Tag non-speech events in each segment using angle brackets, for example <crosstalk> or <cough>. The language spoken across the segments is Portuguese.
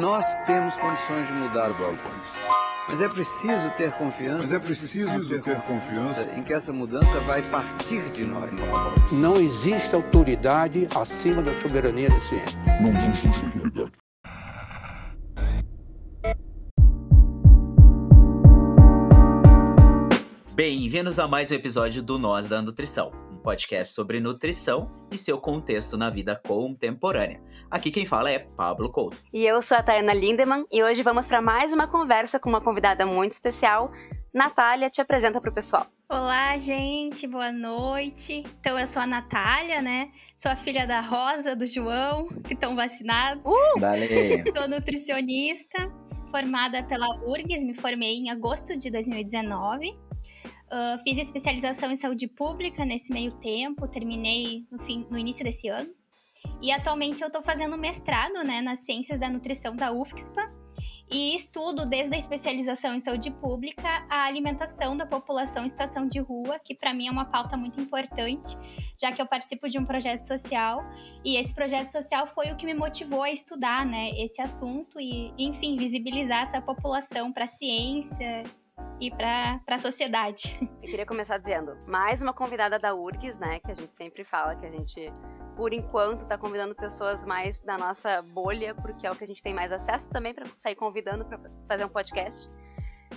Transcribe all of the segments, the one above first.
Nós temos condições de mudar o balcão. Mas é preciso ter confiança. Mas é preciso ter, ter confiança em que essa mudança vai partir de nós. Não existe autoridade acima da soberania da ciência. Não existe autoridade. Bem-vindos a mais um episódio do Nós da Nutrição, podcast sobre nutrição e seu contexto na vida contemporânea. Aqui quem fala é Pablo Couto. E eu sou a Tayana Lindemann e hoje vamos para mais uma conversa com uma convidada muito especial. Natália, te apresenta para o pessoal. Olá, gente, boa noite. Então, eu sou a Natália, né? Sou a filha da Rosa, do João, que estão vacinados. Uh! Valeu. <laughs> sou nutricionista, formada pela URGS, me formei em agosto de 2019. Uh, fiz especialização em saúde pública nesse meio tempo, terminei no, fim, no início desse ano. E atualmente eu estou fazendo mestrado né, nas ciências da nutrição da UFSPA e estudo desde a especialização em saúde pública a alimentação da população em situação de rua, que para mim é uma pauta muito importante, já que eu participo de um projeto social e esse projeto social foi o que me motivou a estudar né, esse assunto e, enfim, visibilizar essa população para a ciência e para a sociedade. Eu queria começar dizendo, mais uma convidada da URGS, né, que a gente sempre fala que a gente, por enquanto, está convidando pessoas mais da nossa bolha, porque é o que a gente tem mais acesso também para sair convidando para fazer um podcast.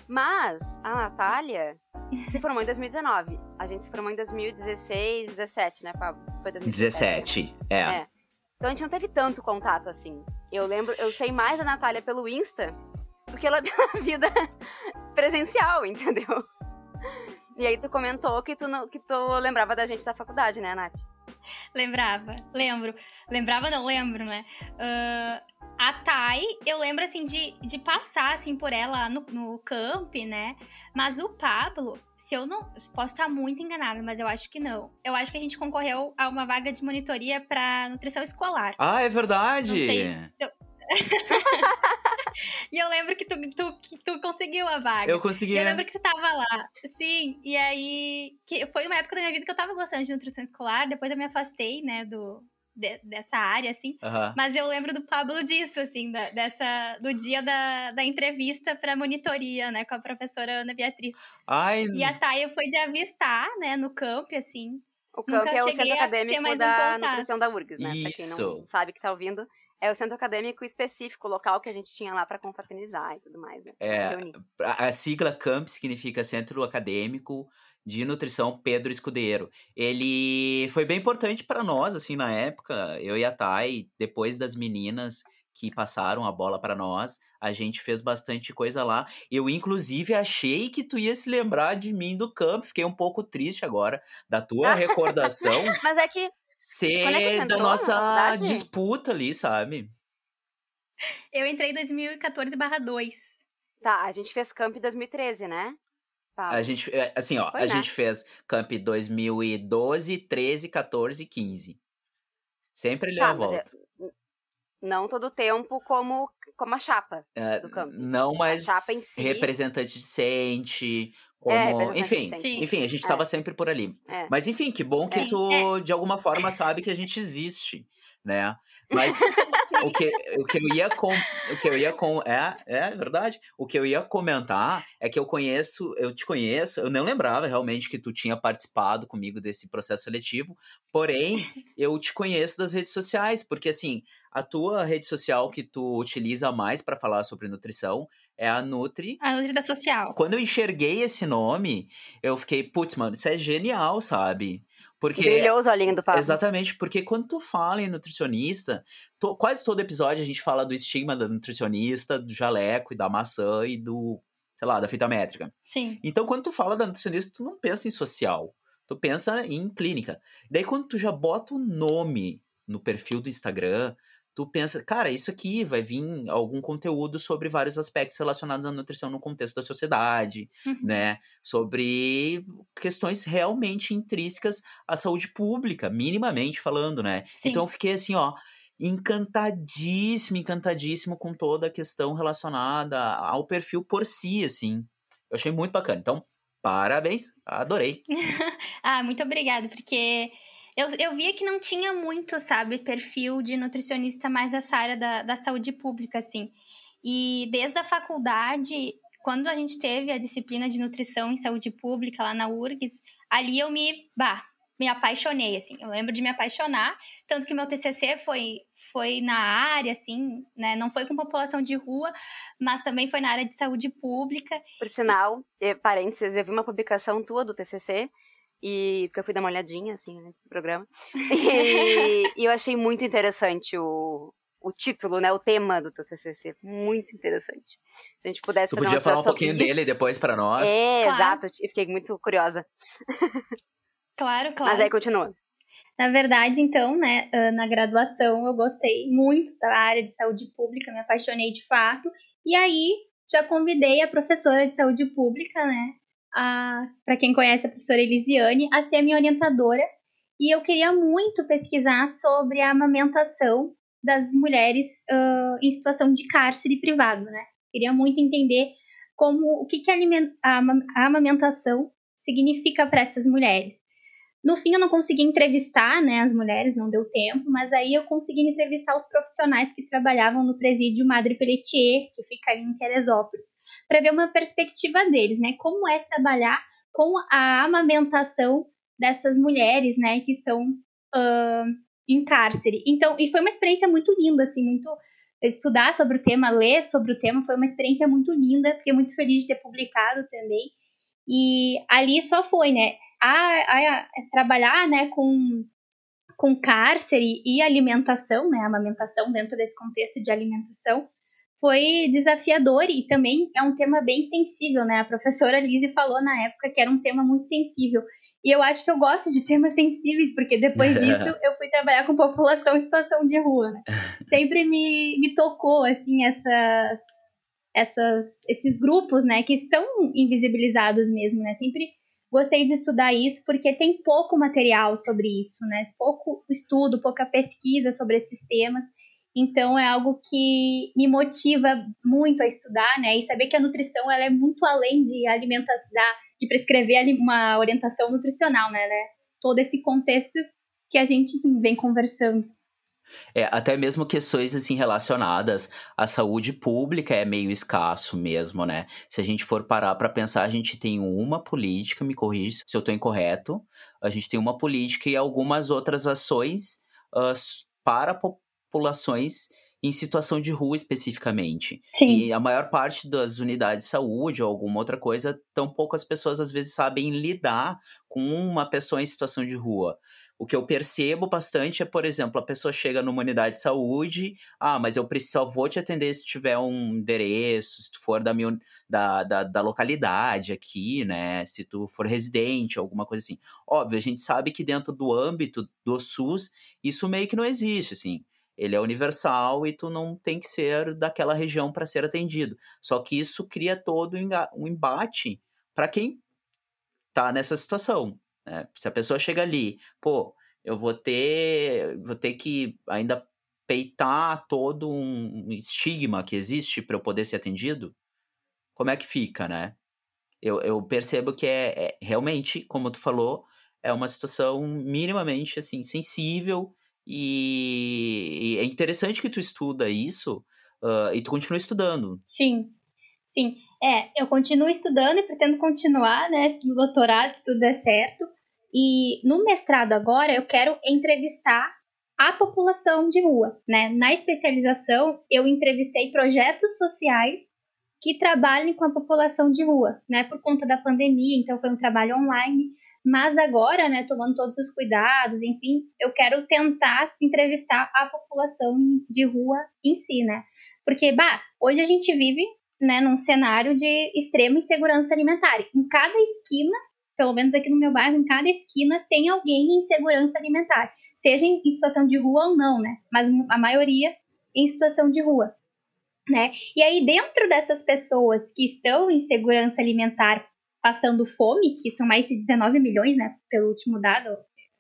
Mas a Natália <laughs> se formou em 2019. A gente se formou em 2016, 17, né, Pablo? Foi 2017. 17, é. é. Então a gente não teve tanto contato assim. Eu lembro, eu sei mais a Natália pelo Insta do que ela <laughs> pela vida presencial, entendeu? E aí tu comentou que tu, não, que tu lembrava da gente da faculdade, né, Nath? Lembrava, lembro. Lembrava, não lembro, né? Uh, a Thay, eu lembro, assim, de, de passar, assim, por ela no, no camp, né? Mas o Pablo, se eu não... Posso estar muito enganada, mas eu acho que não. Eu acho que a gente concorreu a uma vaga de monitoria para nutrição escolar. Ah, é verdade! Não sei se eu, <laughs> e eu lembro que tu, tu, que tu conseguiu a vaga. Eu consegui. E eu é. lembro que tu tava lá. Sim, e aí. Que foi uma época da minha vida que eu tava gostando de nutrição escolar, depois eu me afastei, né, do, de, dessa área, assim. Uhum. Mas eu lembro do Pablo disso, assim, da, dessa, do dia da, da entrevista pra monitoria, né, com a professora Ana Beatriz. Ai. E a Taia foi de avistar, né, no camp, assim. O camp é o centro acadêmico da um nutrição da URGS, né? Isso. Pra quem não sabe que tá ouvindo. É o centro acadêmico específico, local que a gente tinha lá para confraternizar e tudo mais, né? É, a, sigla CAMP significa Centro Acadêmico de Nutrição Pedro Escudeiro. Ele foi bem importante para nós, assim, na época. Eu e a Thay, depois das meninas que passaram a bola para nós, a gente fez bastante coisa lá. Eu, inclusive, achei que tu ia se lembrar de mim do campo. Fiquei um pouco triste agora da tua recordação. <laughs> Mas é que ser é da nossa disputa ali, sabe? Eu entrei em 2014/2. Tá, a gente fez camp em 2013, né? A gente, é, assim, ó, Foi, a né? gente fez camp 2012, 13, 14 e 15. Sempre ele tá, a volta. Eu, não todo o tempo como, como a chapa é, do camp. Não, mas si. representante decente, é, como... É, enfim, enfim, a gente estava é. sempre por ali. É. Mas enfim, que bom que tu, é. de alguma forma, sabe que a gente existe, né? Mas <laughs> o, que, o que eu ia com, o que eu ia com é, é verdade. O que eu ia comentar é que eu conheço, eu te conheço, eu não lembrava realmente que tu tinha participado comigo desse processo seletivo, porém, eu te conheço das redes sociais, porque assim, a tua rede social que tu utiliza mais para falar sobre nutrição é a Nutri. A Nutri da Social. Quando eu enxerguei esse nome, eu fiquei, putz, mano, isso é genial, sabe? Porque, Brilhou os olhinhos do papo. Exatamente, porque quando tu fala em nutricionista, to, quase todo episódio a gente fala do estigma da nutricionista, do jaleco e da maçã e do, sei lá, da fita métrica. Sim. Então, quando tu fala da nutricionista, tu não pensa em social, tu pensa em clínica. Daí, quando tu já bota o nome no perfil do Instagram, tu pensa, cara, isso aqui vai vir algum conteúdo sobre vários aspectos relacionados à nutrição no contexto da sociedade, uhum. né? Sobre questões realmente intrínsecas à saúde pública, minimamente falando, né? Sim. Então eu fiquei assim, ó, encantadíssimo, encantadíssimo com toda a questão relacionada ao perfil por si, assim. Eu achei muito bacana. Então, parabéns, adorei. <laughs> ah, muito obrigada, porque eu, eu via que não tinha muito, sabe, perfil de nutricionista mais dessa área da, da saúde pública, assim. E desde a faculdade, quando a gente teve a disciplina de nutrição em saúde pública lá na URGS, ali eu me, bah, me apaixonei, assim. Eu lembro de me apaixonar, tanto que meu TCC foi, foi na área, assim, né? Não foi com população de rua, mas também foi na área de saúde pública. Por sinal, parênteses, eu vi uma publicação tua do TCC, e porque eu fui dar uma olhadinha, assim, antes do programa. <laughs> E, e eu achei muito interessante o, o título, né, o tema do teu CCC, muito interessante. Se a gente pudesse tu fazer podia falar um pouquinho isso. dele depois para nós. É, claro. exato, e fiquei muito curiosa. Claro, claro. Mas aí continua. Na verdade, então, né, na graduação eu gostei muito da área de saúde pública, me apaixonei de fato, e aí já convidei a professora de saúde pública, né, para quem conhece a professora Elisiane, a ser minha orientadora, e eu queria muito pesquisar sobre a amamentação das mulheres uh, em situação de cárcere privado, né? Queria muito entender como o que, que a, a amamentação significa para essas mulheres. No fim, eu não consegui entrevistar né, as mulheres, não deu tempo, mas aí eu consegui entrevistar os profissionais que trabalhavam no presídio Madre Pelletier, que fica aí em Teresópolis, para ver uma perspectiva deles, né? Como é trabalhar com a amamentação dessas mulheres, né, que estão uh, em cárcere. Então, e foi uma experiência muito linda, assim, muito estudar sobre o tema, ler sobre o tema, foi uma experiência muito linda, fiquei muito feliz de ter publicado também. E ali só foi, né? A, a, trabalhar, né, com com cárcere e alimentação, né, amamentação dentro desse contexto de alimentação, foi desafiador e também é um tema bem sensível, né? A professora Lise falou na época que era um tema muito sensível. E eu acho que eu gosto de temas sensíveis, porque depois <laughs> disso eu fui trabalhar com população em situação de rua. Né? <laughs> Sempre me, me tocou, assim, essas, essas, esses grupos, né, que são invisibilizados mesmo, né? Sempre gostei de estudar isso porque tem pouco material sobre isso, né? Pouco estudo, pouca pesquisa sobre esses temas. Então é algo que me motiva muito a estudar, né? E saber que a nutrição ela é muito além de alimentação, de prescrever uma orientação nutricional, né? né? Todo esse contexto que a gente vem conversando. É, até mesmo questões assim relacionadas à saúde pública é meio escasso mesmo, né? Se a gente for parar para pensar, a gente tem uma política, me corrija se eu estou incorreto, a gente tem uma política e algumas outras ações uh, para populações em situação de rua especificamente. Sim. E a maior parte das unidades de saúde ou alguma outra coisa, tão poucas pessoas às vezes sabem lidar com uma pessoa em situação de rua. O que eu percebo bastante é, por exemplo, a pessoa chega numa unidade de saúde, ah, mas eu só vou te atender se tiver um endereço, se tu for da, minha, da, da, da localidade aqui, né? Se tu for residente, alguma coisa assim. Óbvio, a gente sabe que dentro do âmbito do SUS, isso meio que não existe, assim ele é universal e tu não tem que ser daquela região para ser atendido. Só que isso cria todo um embate para quem tá nessa situação. Né? Se a pessoa chega ali, pô, eu vou ter, vou ter que ainda peitar todo um estigma que existe para eu poder ser atendido, como é que fica, né? Eu, eu percebo que é, é realmente, como tu falou, é uma situação minimamente assim sensível e, e é interessante que tu estuda isso uh, e tu continua estudando. Sim, sim. É, eu continuo estudando e pretendo continuar, né, no doutorado, se tudo der certo. E no mestrado agora eu quero entrevistar a população de rua, né? Na especialização eu entrevistei projetos sociais que trabalhem com a população de rua, né? Por conta da pandemia, então foi um trabalho online. Mas agora, né, tomando todos os cuidados, enfim, eu quero tentar entrevistar a população de rua em si, né? Porque, bah, hoje a gente vive, né, num cenário de extrema insegurança alimentar. Em cada esquina, pelo menos aqui no meu bairro, em cada esquina tem alguém em insegurança alimentar, seja em situação de rua ou não, né? Mas a maioria em situação de rua. Né? E aí, dentro dessas pessoas que estão em segurança alimentar passando fome, que são mais de 19 milhões, né, pelo último dado.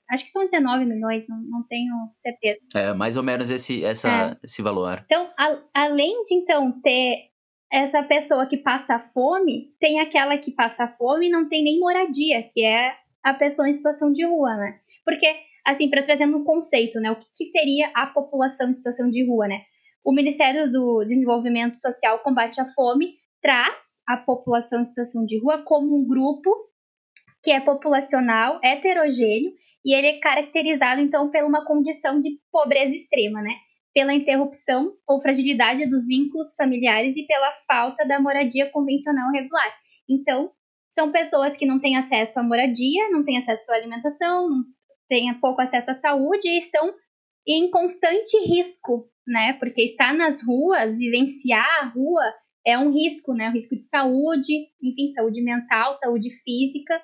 Acho que são 19 milhões, não, não tenho certeza. É, mais ou menos esse, essa, é. esse valor. Então, a, além de, então, ter essa pessoa que passa fome, tem aquela que passa fome e não tem nem moradia, que é a pessoa em situação de rua, né? Porque assim, para trazer um conceito, né? O que, que seria a população em situação de rua, né? O Ministério do Desenvolvimento Social Combate à Fome traz a população em situação de rua como um grupo que é populacional, heterogêneo, e ele é caracterizado, então, por uma condição de pobreza extrema, né? Pela interrupção ou fragilidade dos vínculos familiares e pela falta da moradia convencional regular. Então, são pessoas que não têm acesso à moradia, não têm acesso à alimentação, têm pouco acesso à saúde e estão em constante risco, né? Porque estar nas ruas, vivenciar a rua é um risco, né? Um risco de saúde, enfim, saúde mental, saúde física.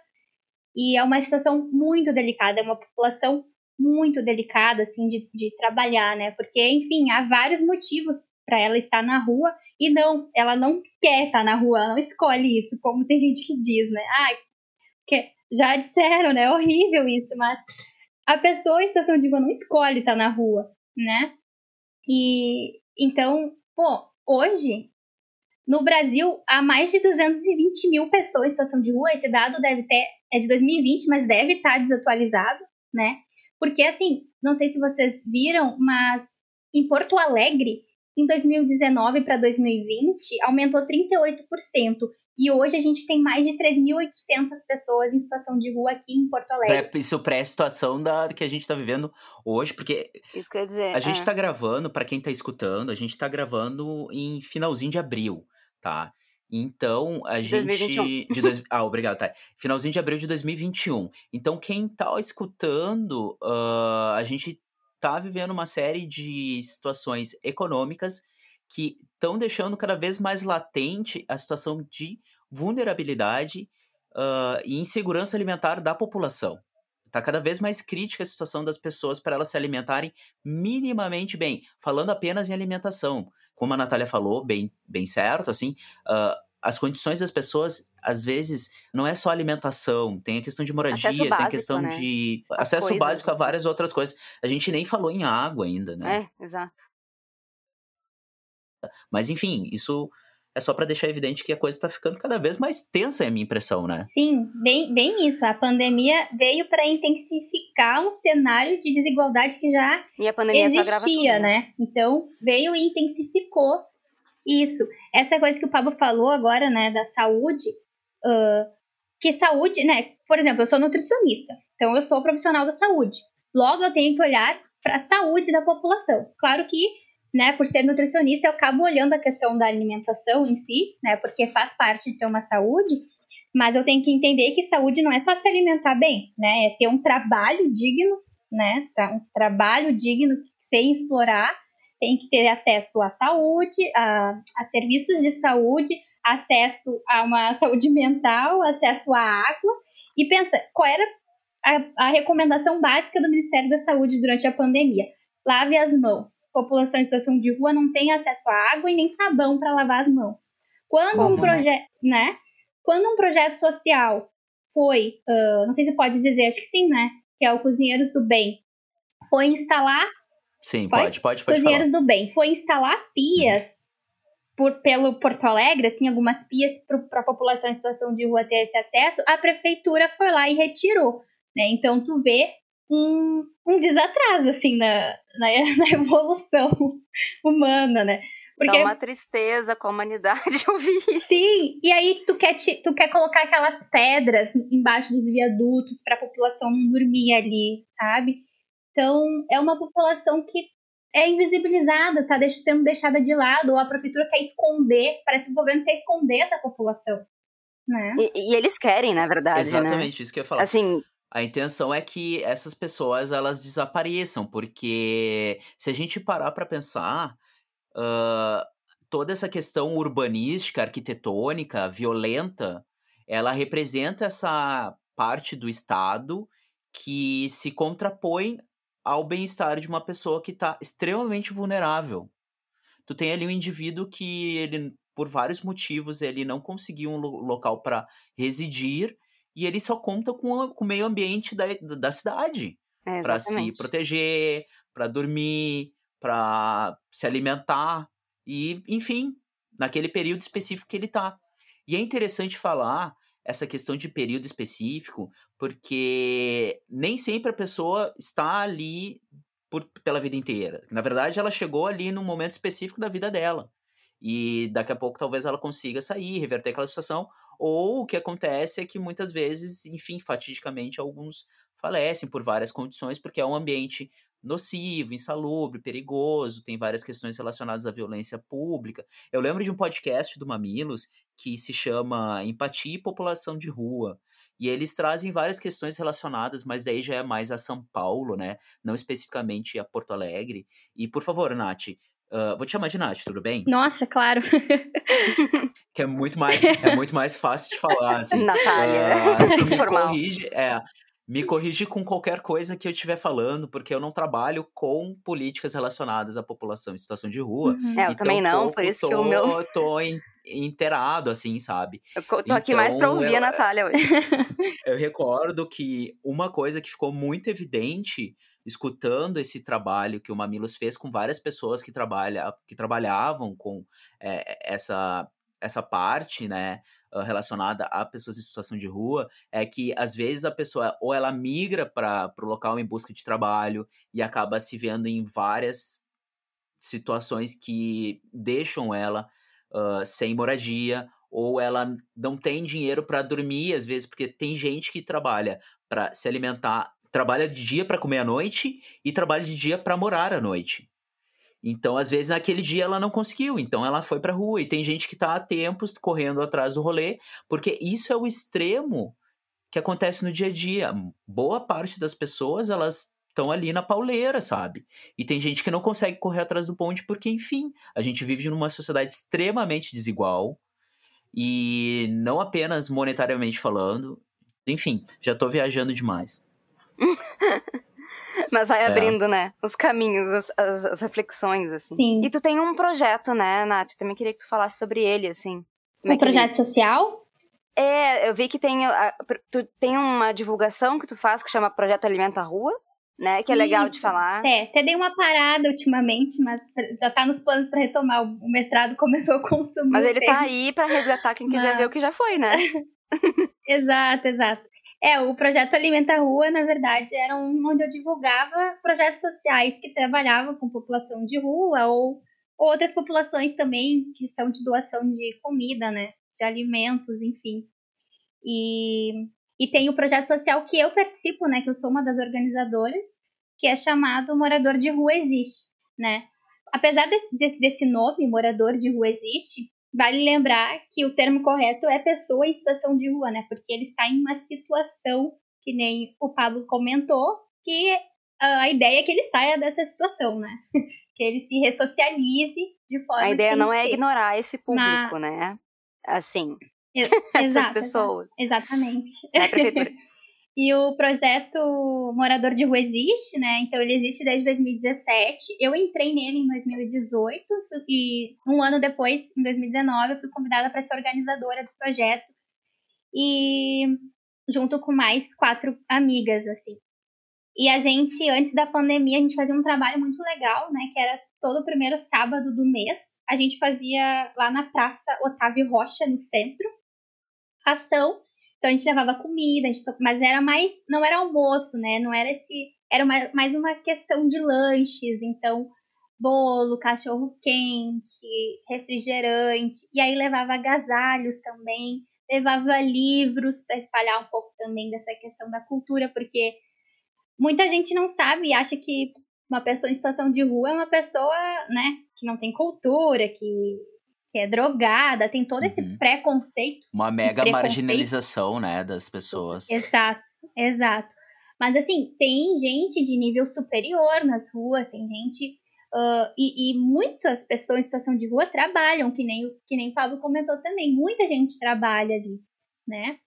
E é uma situação muito delicada, é uma população muito delicada, assim, de, de trabalhar, né? Porque, enfim, há vários motivos para ela estar na rua e não, ela não quer estar na rua, ela não escolhe isso, como tem gente que diz, né? Ai, que já disseram, né? É horrível isso, mas a pessoa em situação de rua não escolhe estar na rua, né? E então, pô, hoje no Brasil, há mais de 220 mil pessoas em situação de rua. Esse dado deve ter é de 2020, mas deve estar desatualizado, né? Porque assim, não sei se vocês viram, mas em Porto Alegre, em 2019 para 2020, aumentou 38%. E hoje a gente tem mais de 3.800 pessoas em situação de rua aqui em Porto Alegre. Isso pré-situação da que a gente está vivendo hoje, porque Isso quer dizer, a gente está é. gravando, para quem está escutando, a gente está gravando em finalzinho de abril tá? Então, a de gente. 2021. De dois, ah, obrigado, tá. Finalzinho de abril de 2021. Então, quem tá escutando, uh, a gente tá vivendo uma série de situações econômicas que estão deixando cada vez mais latente a situação de vulnerabilidade uh, e insegurança alimentar da população. Está cada vez mais crítica a situação das pessoas para elas se alimentarem minimamente bem, falando apenas em alimentação como a Natália falou, bem, bem certo, assim, uh, as condições das pessoas, às vezes, não é só alimentação, tem a questão de moradia, Acesso tem a básico, questão né? de As acesso coisas, básico a assim. várias outras coisas. A gente nem falou em água ainda, né? É, exato. Mas enfim, isso é só para deixar evidente que a coisa está ficando cada vez mais tensa, é a minha impressão, né? Sim, bem, bem isso. A pandemia veio para intensificar um cenário de desigualdade que já E existia, né? Então, veio e intensificou isso. Essa coisa que o Pablo falou agora, né, da saúde, ah, que saúde, né? Por exemplo, eu sou nutricionista, então eu sou profissional da saúde. Logo, eu tenho que olhar para a saúde da população. Claro que, né, por ser nutricionista, eu acabo olhando a questão da alimentação em si, né, porque faz parte de ter uma saúde, mas eu tenho que entender que saúde não é só se alimentar bem, né, é ter um trabalho digno, né, tá? um trabalho digno sem explorar, tem que ter acesso à saúde, a, a serviços de saúde, acesso a uma <laughs> saúde mental, acesso à água. E pensa, qual era a, a recomendação básica do Ministério da Saúde durante a pandemia? Lave as mãos. População em situação de rua não tem acesso à água e nem sabão para lavar as mãos. Quando Como, um projeto, né? Quando um projeto social foi, ah, não sei se pode dizer, acho que sim, né? Que é o Cozinheiros do Bem, foi instalar Sim, Pode? pode, pode, pode Cozinheiros falar. do Bem foi instalar pias por, pelo Porto Alegre, assim, algumas pias para a população em situação de rua ter esse acesso, a prefeitura foi lá e retirou, né? Então tu vê um, um desatraso, assim, na, na, <laughs> na evolução humana, né? Dá uma tristeza com a humanidade <laughs> ouvir isso. Sim, e aí tu quer, te, tu quer colocar aquelas pedras embaixo dos viadutos para a população não dormir ali, sabe? Então, é uma população que é invisibilizada, tá sendo deixada de lado, ou a prefeitura quer esconder, parece que o governo quer esconder essa população, né? E, e eles querem, na verdade, Exatamente, né? isso que eu ia falar. Assim, A intenção é que essas pessoas elas desapareçam, porque se a gente parar para pensar, ah, toda essa questão urbanística, arquitetônica, violenta, ela representa essa parte do Estado que se contrapõe ao bem-estar de uma pessoa que está extremamente vulnerável. Tu tem ali um indivíduo que ele, por vários motivos, ele não conseguiu um lo- local para residir e ele só conta com, a- com o meio ambiente da, da cidade é, para se proteger, para dormir, para se alimentar e, enfim, naquele período específico que ele tá. E é interessante falar essa questão de período específico, porque nem sempre a pessoa está ali por, pela vida inteira. Na verdade, ela chegou ali num momento específico da vida dela. E daqui a pouco talvez ela consiga sair, reverter aquela situação. Ou o que acontece é que muitas vezes, enfim, fatidicamente, alguns falecem por várias condições, porque é um ambiente nocivo, insalubre, perigoso, tem várias questões relacionadas à violência pública. Eu lembro de um podcast do Mamilos que se chama Empatia e População de Rua. E eles trazem várias questões relacionadas, mas daí já é mais a São Paulo, né? Não especificamente a Porto Alegre. E, por favor, Nath, Uh, vou te chamar de Nath, tudo bem? Nossa, claro. <laughs> que é muito mais, é muito mais fácil de falar, assim. Natália, uh, <laughs> me corrige, é, me corrige com qualquer coisa que eu estiver falando, porque eu não trabalho com políticas relacionadas à população em situação de rua. Uhum. É, eu então, também não, por isso tô, que o meu... <laughs> tô inteirado, assim, sabe? Eu tô então, aqui mais pra então, ouvir eu, a Natália hoje. eu recordo que uma coisa que ficou muito evidente escutando esse trabalho que o Mamilos fez com várias pessoas que, trabalha, que trabalhavam com é, essa, essa parte, né, relacionada a pessoas em situação de rua, é que às vezes a pessoa ou ela migra para o local em busca de trabalho e acaba se vendo em várias situações que deixam ela uh, sem moradia ou ela não tem dinheiro para dormir às vezes porque tem gente que trabalha para se alimentar trabalha de dia para comer à noite e trabalha de dia para morar à noite. Então, às vezes, naquele dia ela não conseguiu, então ela foi pra rua. E tem gente que tá há tempos correndo atrás do rolê, porque isso é o extremo que acontece no dia a dia. Boa parte das pessoas, elas estão ali na pauleira, sabe? E tem gente que não consegue correr atrás do bonde porque, enfim, a gente vive numa sociedade extremamente desigual e não apenas monetariamente falando. Enfim, já tô viajando demais. <laughs> Mas vai é. abrindo, né? Os caminhos, as, as, as, reflexões, assim. Sim. E tu tem um projeto, né, Nath? Também queria que tu falasse sobre ele, assim. Como um é projeto ele... social? É, eu vi que tem, tu tem uma divulgação que tu faz que chama Projeto Alimenta a Rua, né? Que é Isso. legal de falar. É, até dei uma parada ultimamente, mas já tá nos planos para retomar. O mestrado começou a consumir. Mas ele tá aí para resgatar quem quiser ver o que já foi, né? <laughs> exato, exato. É, o projeto Alimenta Rua, na verdade, era um onde eu divulgava projetos sociais que trabalhavam com população de rua ou outras populações também, questão de doação de comida, né? De alimentos, enfim. E, e tem o projeto social que eu participo, né? Que eu sou uma das organizadoras, que é chamado Morador de Rua Existe, né? Apesar desse nome, Morador de Rua Existe, Vale lembrar que o termo correto é pessoa em situação de rua, né? Porque ele está em uma situação, que nem o Pablo comentou, que a ideia é que ele saia dessa situação, né? <laughs> que ele se ressocialize de forma. A ideia não é ignorar esse público, Na... né? Assim. <laughs> essas pessoas. Exatamente. Na prefeitura. <laughs> E o projeto Morador de Rua existe, né? Então ele existe desde 2017. Eu entrei nele em 2018 e um ano depois, em 2019, eu fui convidada para ser organizadora do projeto. E junto com mais quatro amigas, assim. E a gente, antes da pandemia, a gente fazia um trabalho muito legal, né? Que era todo primeiro sábado do mês. A gente fazia lá na Praça Otávio Rocha, no centro, ação então a gente levava comida, gente mas era mais, não era almoço, né? Não era esse, era mais uma questão de lanches, então bolo, cachorro quente, refrigerante, e aí levava agasalhos também, levava livros para espalhar um pouco também dessa questão da cultura, porque muita gente não sabe e acha que uma pessoa em situação de rua é uma pessoa, né, que não tem cultura, que que é drogada, tem todo esse uhum. preconceito. Uma mega marginalização, né, das pessoas. Exato, exato. Mas assim, tem gente de nível superior nas ruas, tem gente. Uh, e, e, muitas pessoas em situação de rua trabalham, que nem, que nem o Pablo comentou também. Muita gente trabalha ali, né?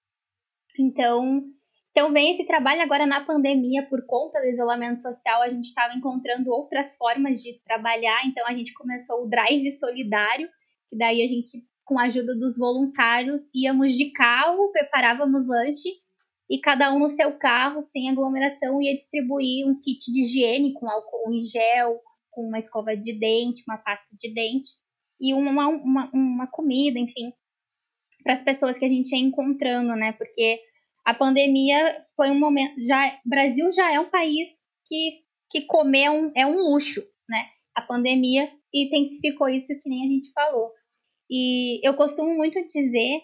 Então, então vem esse trabalho agora na pandemia, por conta do isolamento social, a gente estava encontrando outras formas de trabalhar, então a gente começou o Drive Solidário, que daí a gente, com a ajuda dos voluntários, íamos de carro, preparávamos lanche e cada um no seu carro, sem aglomeração, ia distribuir um kit de higiene com álcool em gel, com uma escova de dente, uma pasta de dente e uma, uma, uma comida, enfim, para as pessoas que a gente ia encontrando, né? Porque a pandemia foi um momento. Já, Brasil já é um país que, que comer é um, é um luxo, né? A pandemia intensificou isso que nem a gente falou. E eu costumo muito dizer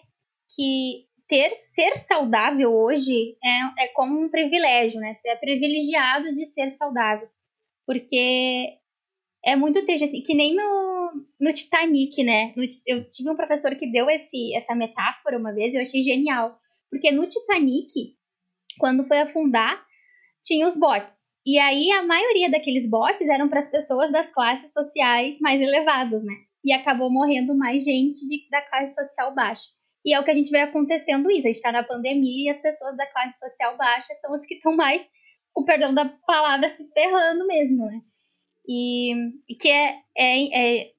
que ter ser saudável hoje é, é como um privilégio, né? Tu é privilegiado de ser saudável. Porque é muito triste, assim, que nem no, no Titanic, né? No, eu tive um professor que deu esse, essa metáfora uma vez e eu achei genial. Porque no Titanic, quando foi afundar, tinha os botes. E aí a maioria daqueles botes eram para as pessoas das classes sociais mais elevadas, né? E acabou morrendo mais gente de, da classe social baixa. E é o que a gente vê acontecendo isso. A gente está na pandemia e as pessoas da classe social baixa são as que estão mais, o perdão da palavra, se ferrando mesmo, né? E, e que é, é, é,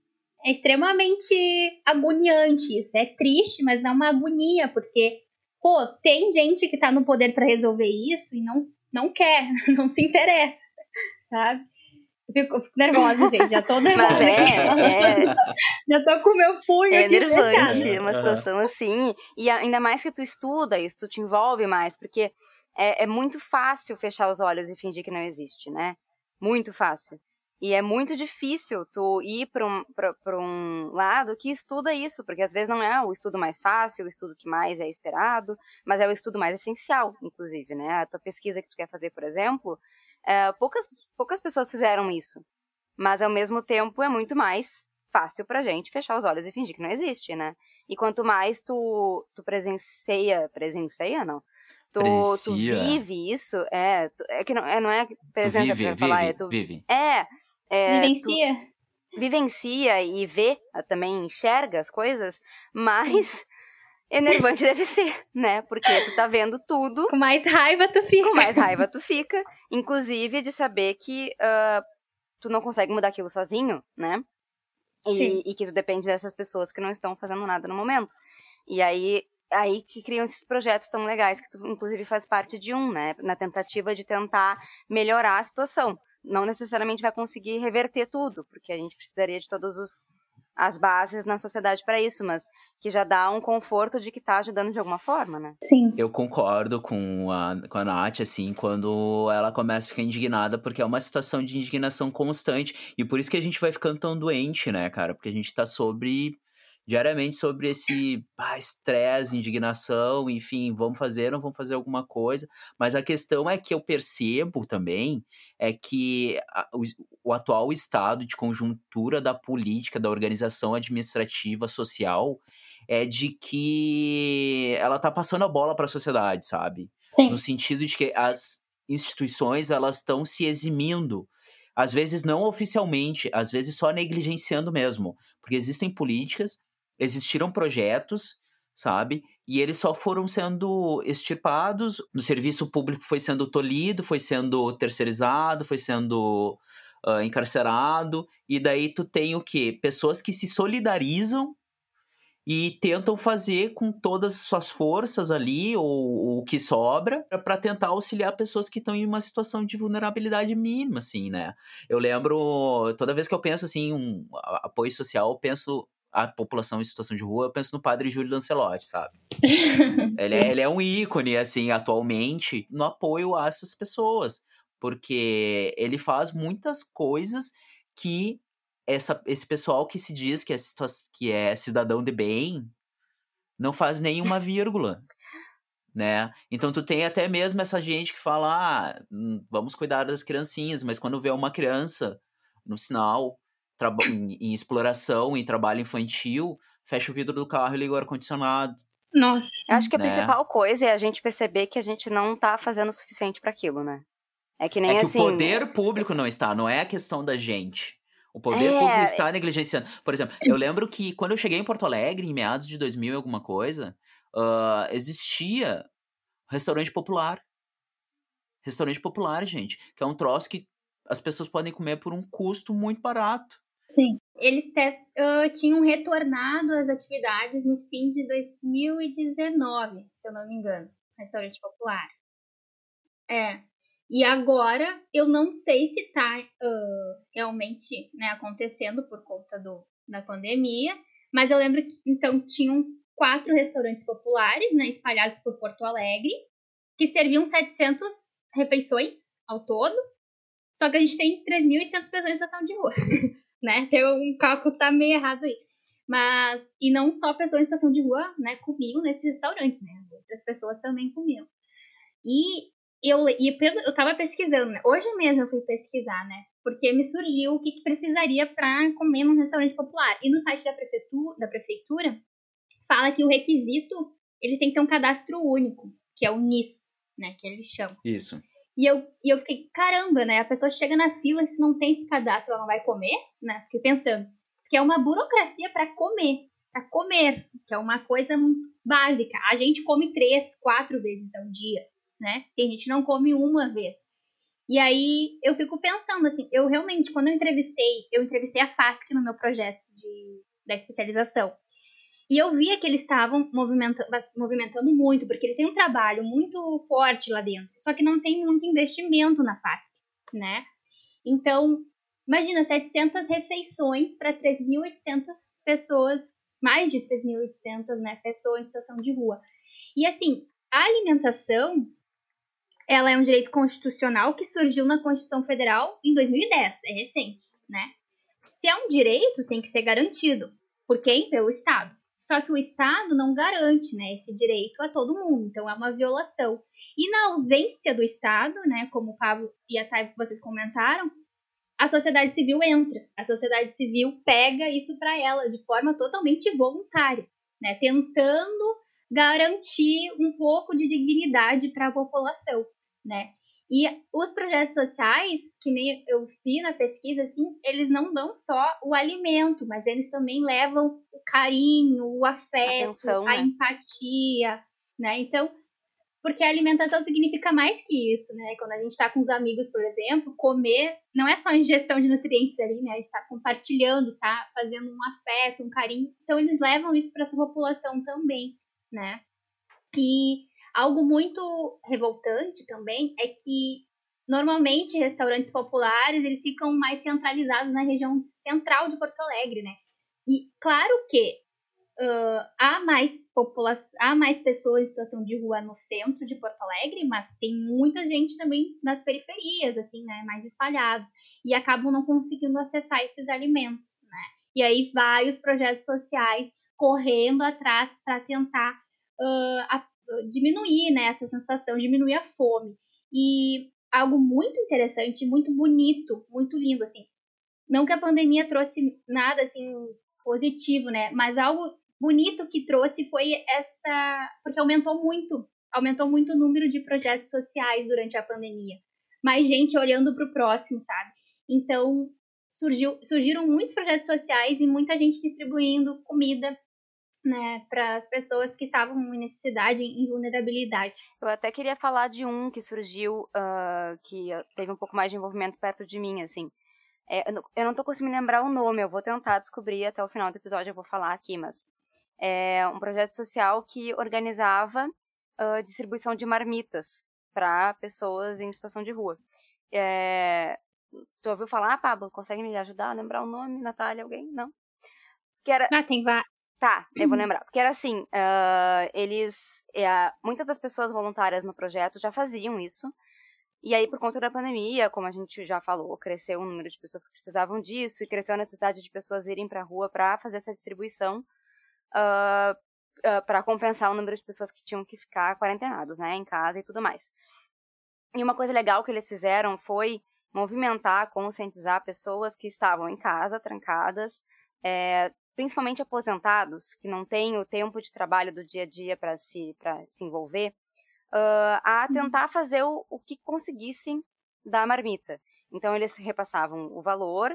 é extremamente agoniante isso. É triste, mas é uma agonia, porque, pô, tem gente que tá no poder para resolver isso e não, não quer, <laughs> não se interessa, sabe? Eu fico, eu fico nervosa, gente. Já tô <laughs> nervosa. Mas é, é... <laughs> Já tô com o meu punho É nervante, uma situação assim. E ainda mais que tu estuda isso, tu te envolve mais, porque é, é muito fácil fechar os olhos e fingir que não existe, né? Muito fácil. E é muito difícil tu ir para um, um lado que estuda isso, porque às vezes não é o estudo mais fácil, o estudo que mais é esperado, mas é o estudo mais essencial, inclusive, né? A tua pesquisa que tu quer fazer, por exemplo, é, poucas, poucas pessoas fizeram isso, mas ao mesmo tempo é muito mais fácil pra gente fechar os olhos e fingir que não existe, né? E quanto mais tu, tu presencia, presencia não, tu, tu vive isso, é, tu, é que não é, não é presença vive, pra falar, vive, é tu vive. é é, vivencia. vivencia e vê, ah, também enxerga as coisas, mas enervante <laughs> deve ser, né? Porque tu tá vendo tudo. Com mais raiva tu fica. Com mais raiva tu fica. Inclusive de saber que uh, tu não consegue mudar aquilo sozinho, né? E, e, que tu depende dessas pessoas que não estão fazendo nada no momento. E aí, aí que criam esses projetos tão legais, que tu, inclusive, faz parte de um, né? Na tentativa de tentar melhorar a situação não necessariamente vai conseguir reverter tudo, porque a gente precisaria de todas as bases na sociedade para isso, mas que já dá um conforto de que está ajudando de alguma forma, né? Sim. Eu concordo com a, com a Nath, assim, quando ela começa a ficar indignada, porque é uma situação de indignação constante, e por isso que a gente vai ficando tão doente, né, cara? Porque a gente está sobre diariamente sobre esse estresse, indignação, enfim, vamos fazer, não vamos fazer alguma coisa. Mas a questão é que eu percebo também é que a, o, o, atual estado de conjuntura da política, da organização administrativa, social, é de que ela tá passando a bola para a sociedade, sabe? Sim. No sentido de que as instituições elas estão se eximindo às vezes não oficialmente, às vezes só negligenciando mesmo, porque existem políticas existiram projetos, sabe? E eles só foram sendo extirpados, o serviço público foi sendo tolhido, foi sendo terceirizado, foi sendo uh, encarcerado, e daí tu tem o quê? Pessoas que se solidarizam e tentam fazer com todas as suas forças ali, ou o que sobra, para tentar auxiliar pessoas que estão em uma situação de vulnerabilidade mínima, assim, né? Eu lembro, toda vez que eu penso assim, um apoio social, eu penso a população em situação de rua, eu penso no padre Júlio Lancelotti, sabe? <laughs> ele, é, ele é um ícone, assim, atualmente, no apoio a essas pessoas. Porque ele faz muitas coisas que essa, esse pessoal que se diz que é, que é cidadão de bem não faz nenhuma vírgula. né? Então tu tem até mesmo essa gente que fala, ah, hum, vamos cuidar das criancinhas, mas quando vê uma criança no sinal em, em, exploração, em trabalho infantil, fecha o vidro do carro e liga o ar-condicionado. Nossa. Acho que a né? principal coisa é a gente perceber que a gente não tá fazendo o suficiente para aquilo, né? É que nem é que assim. O poder público não está, não é a questão da gente. O poder é... público está negligenciando. Por exemplo, eu lembro que quando eu cheguei em Porto Alegre, em meados de 2000 e alguma coisa, uh, existia restaurante popular. Restaurante popular, gente. Que é um troço que as pessoas podem comer por um custo muito barato. Sim. Eles te, uh, tinham retornado às atividades no fim de 2019, se eu não me engano. Restaurante popular. É. E agora eu não sei se está uh, realmente né, acontecendo por conta do, da pandemia, mas eu lembro que então tinham quatro restaurantes populares, né, espalhados por Porto Alegre, que serviam 700 refeições ao todo. Só que a gente tem 3.800 pessoas em situação de rua, <laughs> né? Tem um cálculo tá meio errado aí. Mas, e não só pessoas em situação de rua, né, comiam nesses restaurantes, né? Outras pessoas também comiam. E eu, e eu tava pesquisando, né? Hoje mesmo eu fui pesquisar, né? Porque me surgiu o que, que precisaria para comer num restaurante popular. E no site da da prefeitura fala que o requisito, eles têm que ter um cadastro único, que é o NIS, né? Que eles chamam. Isso. E eu, e eu fiquei, caramba, né? A pessoa chega na fila e se não tem esse cadastro, ela não vai comer, né? Fiquei pensando que é uma burocracia para comer, para comer, que é uma coisa básica. A gente come três, quatro vezes ao dia, né? Tem gente que não come uma vez. E aí eu fico pensando assim, eu realmente, quando eu entrevistei, eu entrevistei a FASC no meu projeto de, da especialização. E eu via que eles estavam movimentando, movimentando muito, porque eles têm um trabalho muito forte lá dentro, só que não tem muito investimento na FASC, né? Então, Imagina, 700 refeições para 3.800 pessoas, mais de 3.800 né, pessoas em situação de rua. E assim, a alimentação, ela é um direito constitucional que surgiu na Constituição Federal em 2010, é recente, né? Se é um direito, tem que ser garantido. Por quem? Pelo Estado. Só que o Estado não garante né, esse direito a todo mundo, então é uma violação. E na ausência do Estado, né, como o Pablo e a Thay vocês comentaram, a sociedade civil entra. A sociedade civil pega isso para ela de forma totalmente voluntária, né? tentando garantir um pouco de dignidade para a população, né? E os projetos sociais, que nem eu vi na pesquisa, assim, eles não dão só o alimento, mas eles também levam o carinho, o afeto, Atenção, a né? empatia, né? Então, porque a alimentação significa mais que isso, né? Quando a gente está com os amigos, por exemplo, comer não é só ingestão de nutrientes ali, né? A gente está compartilhando, tá fazendo um afeto, um carinho. Então eles levam isso para essa população também, né? E algo muito revoltante também é que normalmente restaurantes populares eles ficam mais centralizados na região central de Porto Alegre, né? E claro que Uh, há mais população, há mais pessoas em situação de rua no centro de Porto Alegre, mas tem muita gente também nas periferias, assim, né, mais espalhados, e acabam não conseguindo acessar esses alimentos, né? E aí vários projetos sociais correndo atrás para tentar uh, diminuir né, essa sensação, diminuir a fome. E algo muito interessante, muito bonito, muito lindo, assim. Não que a pandemia trouxe nada assim positivo, né? Mas algo bonito que trouxe foi essa. Porque aumentou muito aumentou muito o número de projetos sociais durante a pandemia. Mais gente olhando para o próximo, sabe? Então, surgiu, surgiram muitos projetos sociais e muita gente distribuindo comida né, para as pessoas que estavam em necessidade, em vulnerabilidade. Eu até queria falar de um que surgiu, uh, que teve um pouco mais de envolvimento perto de mim, assim. É, eu não estou conseguindo lembrar o nome, eu vou tentar descobrir até o final do episódio, eu vou falar aqui, mas é um projeto social que organizava uh, distribuição de marmitas para pessoas em situação de rua. É, tu ouviu falar, Pablo? Consegue me ajudar a lembrar o nome, Natália? Alguém? Não? Que era... Ah, tem vários. Tá, eu vou lembrar. Porque era assim, uh, eles... Uh, muitas das pessoas voluntárias no projeto já faziam isso. E aí, por conta da pandemia, como a gente já falou, cresceu o número de pessoas que precisavam disso e cresceu a necessidade de pessoas irem para a rua para fazer essa distribuição uh, ah, uh, ah, para compensar o número de pessoas que tinham que ficar quarentenados, né, em casa e tudo mais. E uma coisa legal que eles fizeram foi movimentar, conscientizar pessoas que estavam em casa, trancadas, é, principalmente aposentados, que não têm o tempo de trabalho do dia a dia para se, se envolver, uh, a uhum. tentar fazer o, o que conseguissem da marmita. Então, eles repassavam o valor,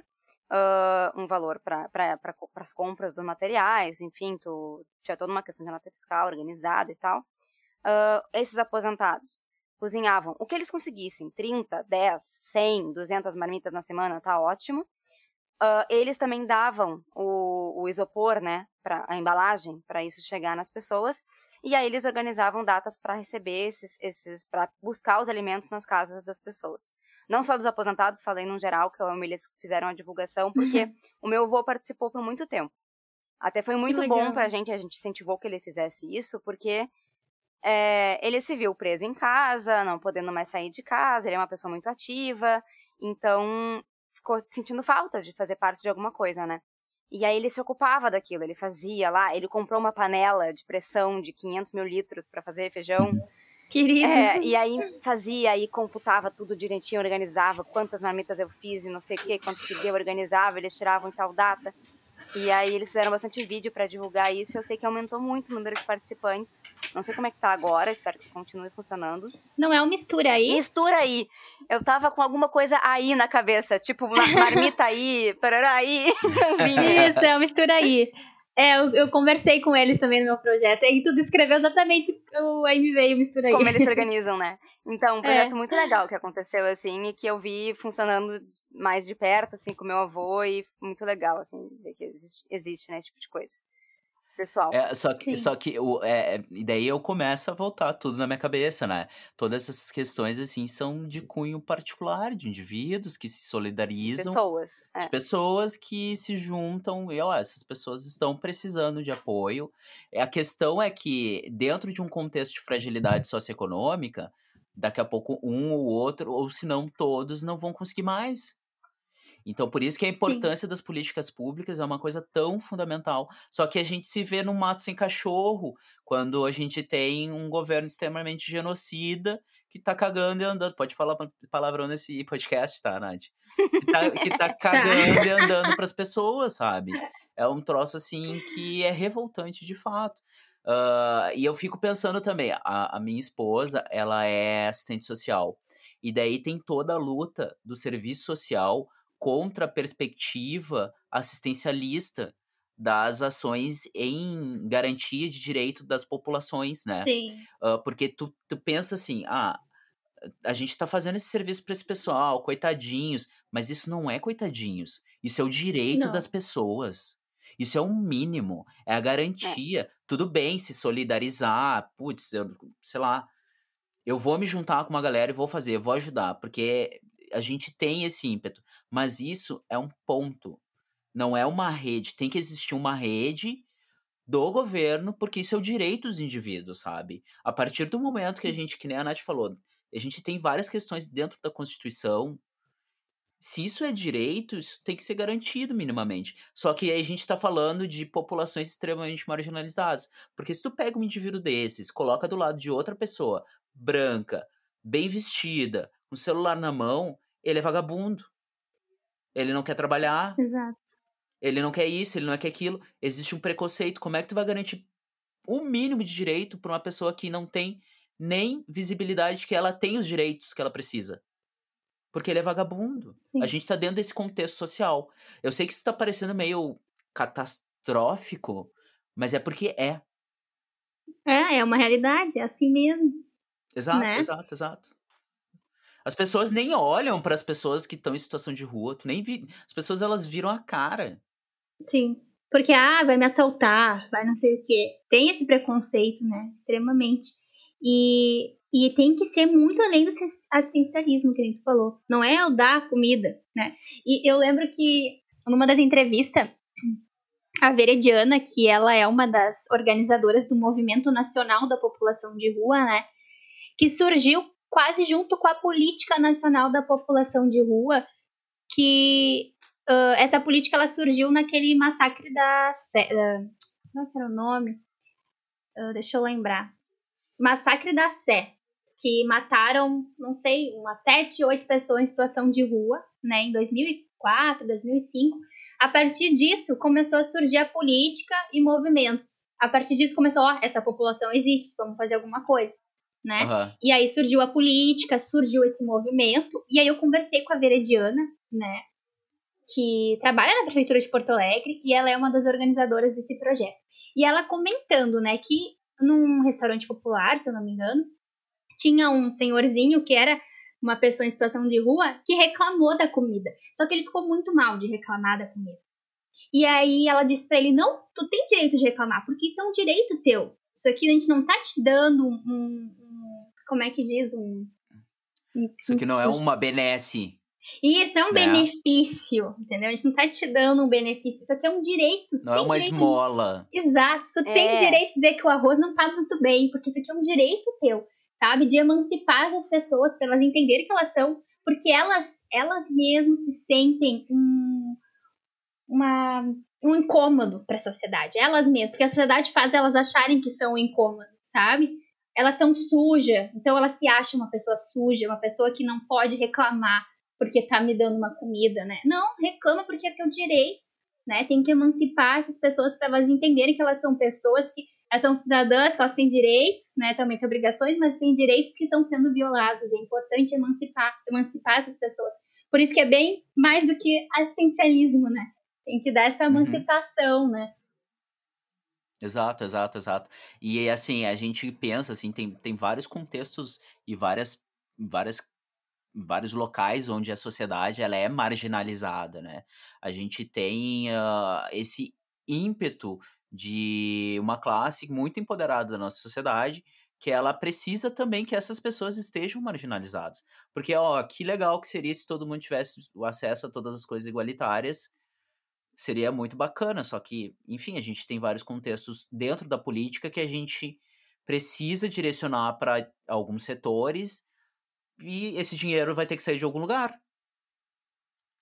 uh, um valor para pra, as compras dos materiais, enfim, tu, tinha toda uma questão de nota fiscal organizada e tal. Uh, esses aposentados cozinhavam o que eles conseguissem, 30, 10, 100, 200 marmitas na semana, tá ótimo. Uh, eles também davam o, o isopor, né, para a embalagem, para isso chegar nas pessoas. E aí eles organizavam datas para receber esses, esses para buscar os alimentos nas casas das pessoas não só dos aposentados, falei no geral, que eu amo eles fizeram a divulgação, porque uhum. o meu avô participou por muito tempo. Até foi muito bom pra gente, a gente incentivou que ele fizesse isso, porque é, ele se viu preso em casa, não podendo mais sair de casa, ele é uma pessoa muito ativa, então ficou sentindo falta de fazer parte de alguma coisa, né? E aí ele se ocupava daquilo, ele fazia lá, ele comprou uma panela de pressão de 500 mil litros para fazer feijão. Querido. É, e aí fazia, aí computava tudo direitinho, organizava quantas marmitas eu fiz e não sei o que, quanto que deu, organizava, eles tiravam em tal data. E aí eles fizeram bastante vídeo para divulgar isso. Eu sei que aumentou muito o número de participantes. Não sei como é que tá agora, espero que continue funcionando. Não é um mistura aí? Mistura aí. Eu tava com alguma coisa aí na cabeça, tipo marmita aí, <laughs> parará aí. <laughs> Isso, é uma mistura aí. É, eu, eu, conversei com eles também no meu projeto. E tu descreveu exatamente o aí me veio mistura aí. Como eles se <laughs> organizam, né? Então, um projeto é. muito legal que aconteceu, assim, e que eu vi funcionando mais de perto, assim, com meu avô, e muito legal, assim, ver que existe, existe né, esse tipo de coisa pessoal. É, só que, só que o, é, é, e daí eu começo a voltar tudo na minha cabeça, né? Todas essas questões, assim, são de cunho particular, de indivíduos que se solidarizam. Pessoas. É. De pessoas que se juntam e, ó, essas pessoas estão precisando de apoio. A questão é que, dentro de um contexto de fragilidade socioeconômica, daqui a pouco um ou outro, ou se não todos, não vão conseguir mais. Então, por isso que a importância Sim. das políticas públicas é uma coisa tão fundamental. Só que a gente se vê num mato sem cachorro quando a gente tem um governo extremamente genocida que tá cagando e andando. Pode falar palavrão nesse podcast, tá, Nath? Que tá, <laughs> que tá, tá cagando e andando pras pessoas, sabe? <laughs> É um troço, assim, que é revoltante de fato. Uh, e eu fico pensando também, a, a minha esposa, ela é assistente social. E daí tem toda a luta do serviço social contra a perspectiva assistencialista das ações em garantia de direito das populações, né? Sim. Uh, porque tu, tu pensa assim, ah, a gente tá fazendo esse serviço para esse pessoal, coitadinhos, mas isso não é coitadinhos. Isso é o direito não. das pessoas. Isso é o um mínimo, é a é. garantia. É. Tudo bem se solidarizar, putz, eu, sei lá, eu vou me juntar com uma galera e vou fazer, vou ajudar, porque a gente tem esse ímpeto, mas isso é um ponto, não é uma rede. Tem que existir uma rede do governo, porque isso é o direito dos indivíduos, sabe? A partir do momento que a gente, que nem a Nath falou, a gente tem várias questões dentro da Constituição. Se isso é direito, isso tem que ser garantido minimamente. Só que aí a gente está falando de populações extremamente marginalizadas. Porque se tu pega um indivíduo desses, coloca do lado de outra pessoa, branca, bem vestida, com o celular na mão, ele é vagabundo. Ele não quer trabalhar. Exato. Ele não quer isso, ele não quer aquilo. Existe um preconceito. Como é que tu vai garantir o mínimo de direito para uma pessoa que não tem nem visibilidade que ela tem os direitos que ela precisa? Porque ele é vagabundo. Sim. A gente tá dentro desse contexto social. Eu sei que isso tá parecendo meio catastrófico, mas é porque é. É, é uma realidade, é assim mesmo. Exato, né? exato, exato. As pessoas nem olham para as pessoas que estão em situação de rua, tu nem vi... as pessoas elas viram a cara. Sim. Porque ah, vai me assaltar, vai não sei o quê. Tem esse preconceito, né, extremamente. E e tem que ser muito além do assistencialismo que a gente falou. Não é o dar comida, né? E eu lembro que numa das entrevistas, a Verediana, que ela é uma das organizadoras do Movimento Nacional da População de Rua, né? Que surgiu quase junto com a política nacional da população de rua, que uh, essa política ela surgiu naquele massacre da. Uh, como é era o nome? Uh, deixa eu lembrar. Massacre da Sé, que mataram, não sei, umas sete, oito pessoas em situação de rua, né, em 2004, 2005. A partir disso, começou a surgir a política e movimentos. A partir disso, começou, ó, essa população existe, vamos fazer alguma coisa né? Uhum. E aí surgiu a política, surgiu esse movimento, e aí eu conversei com a Verediana, né? Que trabalha na Prefeitura de Porto Alegre, e ela é uma das organizadoras desse projeto. E ela comentando, né, que num restaurante popular, se eu não me engano, tinha um senhorzinho que era uma pessoa em situação de rua que reclamou da comida. Só que ele ficou muito mal de reclamar da comida. E aí ela disse para ele: Não, tu tem direito de reclamar, porque isso é um direito teu. Isso aqui a gente não tá te dando um, como é que diz? Um, Isso aqui não é uma benesse. Isso é um né? benefício, entendeu? A gente não tá te dando um benefício, isso aqui é um direito. Não é uma esmola. De... Exato, tu é. tem direito de dizer que o arroz não tá muito bem, porque isso aqui é um direito teu, sabe? De emancipar essas pessoas para elas entenderem que elas são, porque elas, elas mesmas se sentem um, uma, um incômodo para a sociedade, elas mesmas, porque a sociedade faz elas acharem que são incômodos, sabe? Elas são sujas, então elas se acham uma pessoa suja, uma pessoa que não pode reclamar porque tá me dando uma comida, né? Não, reclama porque é teu direito, né? Tem que emancipar essas pessoas para elas entenderem que elas são pessoas que elas são cidadãs, que elas têm direitos, né? Também têm obrigações, mas têm direitos que estão sendo violados. É importante emancipar, emancipar essas pessoas. Por isso que é bem mais do que assistencialismo, né? Tem que dar essa uhum. emancipação, uhum. né? Exato, exato, exato. E assim, a gente pensa assim, tem, tem vários contextos e várias, várias vários locais onde a sociedade ela é marginalizada, né? A gente tem uh, esse ímpeto de uma classe muito empoderada da nossa sociedade que ela precisa também que essas pessoas estejam marginalizadas. Porque, ó, que legal que seria se todo mundo tivesse o acesso a todas as coisas igualitárias, seria muito bacana, só que, enfim, a gente tem vários contextos dentro da política que a gente precisa direcionar para alguns setores e esse dinheiro vai ter que sair de algum lugar.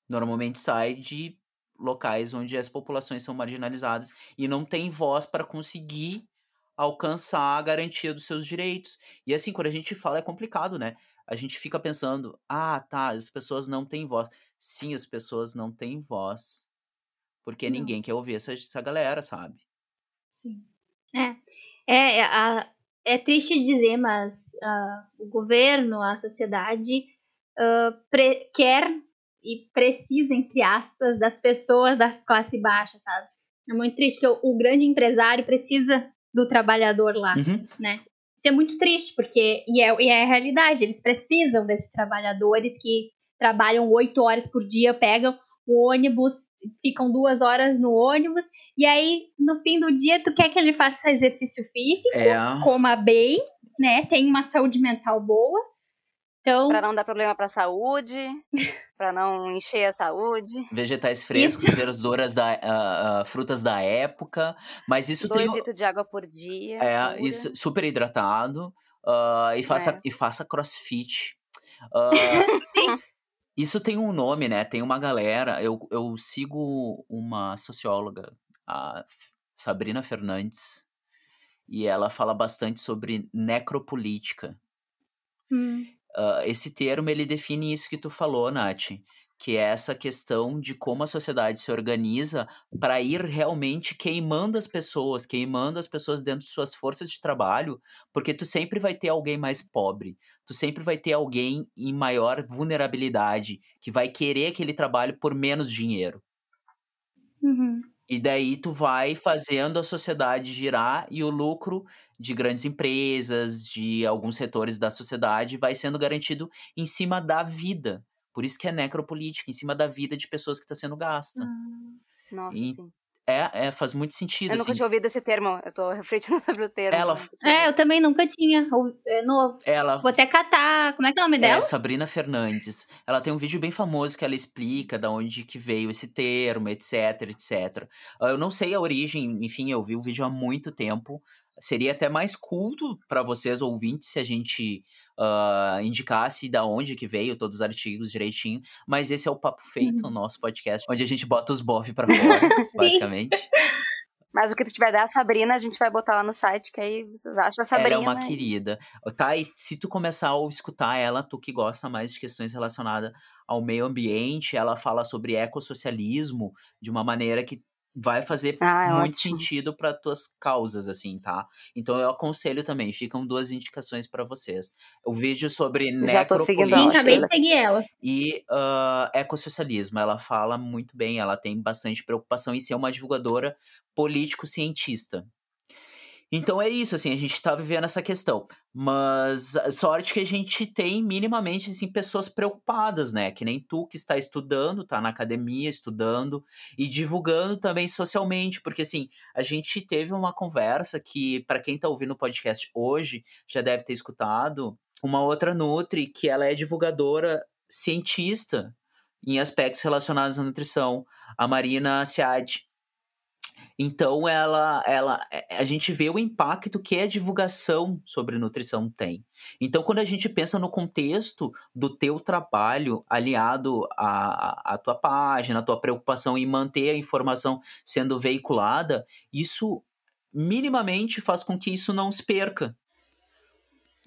Normalmente sai de locais onde as populações são marginalizadas e não tem voz para conseguir alcançar a garantia dos seus direitos. E assim, quando a gente fala é complicado, né? A gente fica pensando, ah, tá, as pessoas não têm voz. Sim, as pessoas não têm voz. Porque não. ninguém quer ouvir essa, essa galera, sabe? Sim. É. É, a, é triste dizer, mas uh, o governo, a sociedade uh, quer e precisa, entre aspas, das pessoas da classe baixa, sabe? É muito triste que o, o grande empresário precisa do trabalhônico lá, uhum. né? Isso é muito triste, porque e é, e é a realidade, eles precisam desses trabalhadores que trabalham oito horas por dia, pegam o ônibus ficam duas horas no ônibus, e aí no fim do dia tu quer que ele faça exercício físico, é. coma bem, né? Tenha uma saúde mental boa. Então... Pra não dar problema pra saúde, <laughs> pra não encher a saúde. Vegetais frescos, verduras da uh, uh, frutas da época, mas isso Dois tem... litros de água por dia. É, isso, super hidratado. Uh, e, faça, é. e faça crossfit. <laughs> Sim. Isso tem um nome, né? Tem uma galera. Eu, eu sigo uma socióloga, a Sabrina Fernandes, e ela fala bastante sobre necropolítica. Hum. Uh, esse termo ele define isso que tu falou, Nath, que é essa questão de como a sociedade se organiza para ir realmente queimando as pessoas, queimando as pessoas dentro de suas forças de trabalho, porque tu sempre vai ter alguém mais pobre, tu sempre vai ter alguém em maior vulnerabilidade que vai querer aquele trabalho por menos dinheiro. Uhum. E daí tu vai fazendo a sociedade girar e o lucro de grandes empresas, de alguns setores da sociedade vai sendo garantido em cima da vida por isso que é necropolítica, em cima da vida de pessoas que está sendo gasta. Hum, nossa, e, sim. É, é, faz muito sentido. Eu nunca assim. tinha ouvido esse termo, eu tô refletindo <laughs> sobre o termo. Ela... É, eu também nunca tinha. É novo. Ela... Vou até catar. Como é que é o nome dela? É, Sabrina Fernandes. Ela tem um vídeo bem famoso que ela explica da onde que veio esse termo, etc, etc. Ah, eu não sei a origem, enfim, eu vi o vídeo há muito tempo. Seria até mais culto para vocês ouvintes se a gente uh, indicasse da onde que veio todos os artigos direitinho. Mas esse é o papo feito, uhum. o nosso podcast, onde a gente bota os bof para fora, <laughs> basicamente. Mas o que tu tiver da Sabrina, a gente vai botar lá no site, que aí vocês acham a Sabrina. Ela é uma querida. Tá, e se tu começar a escutar ela, tu que gosta mais de questões relacionadas ao meio ambiente, ela fala sobre ecossocialismo de uma maneira que vai fazer ah, é muito ótimo. sentido para tuas causas, assim, tá? Então eu aconselho também, ficam duas indicações para vocês. O vídeo sobre necropolítica Acabei de seguir ela. e uh, ecossocialismo. Ela fala muito bem, ela tem bastante preocupação em ser uma divulgadora político-cientista. Então é isso, assim, a gente tá vivendo essa questão. Mas sorte que a gente tem minimamente, assim, pessoas preocupadas, né? Que nem tu que está estudando, tá na academia estudando e divulgando também socialmente, porque assim, a gente teve uma conversa que, para quem tá ouvindo o podcast hoje, já deve ter escutado, uma outra Nutri, que ela é divulgadora cientista em aspectos relacionados à nutrição, a Marina Sead. Então, ela, ela, a gente vê o impacto que a divulgação sobre nutrição tem. Então, quando a gente pensa no contexto do teu trabalho aliado à, à tua página, a tua preocupação em manter a informação sendo veiculada, isso minimamente faz com que isso não se perca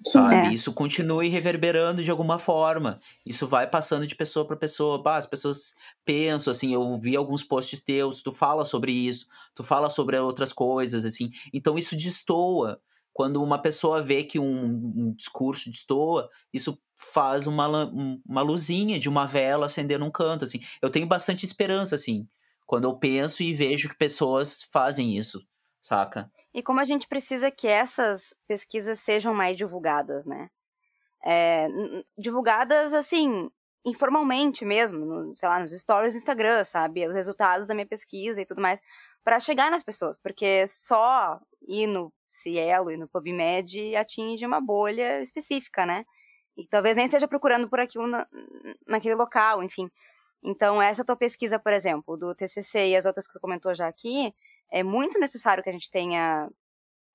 sabe? É. Isso continue reverberando de alguma forma. Isso vai passando de pessoa para pessoa. Bah, as pessoas pensam, assim, eu vi alguns posts teus, tu fala sobre isso, tu fala sobre outras coisas, assim. Então isso destoa. Quando uma pessoa vê que um, um discurso destoa, isso faz uma, uma luzinha de uma vela acender num canto, assim. Eu tenho bastante esperança, assim, quando eu penso e vejo que pessoas fazem isso, saca? E como a gente precisa que essas pesquisas sejam mais divulgadas, né? É, divulgadas, assim, informalmente mesmo, no, sei lá, nos stories do Instagram, sabe? Os resultados da minha pesquisa e tudo mais, para chegar nas pessoas, porque só ir no Cielo e no PubMed atinge uma bolha específica, né? E talvez nem esteja procurando por aquilo na, naquele local, enfim. Então, essa tua pesquisa, por exemplo, do TCC e as outras que você comentou já aqui, é muito necessário que a gente tenha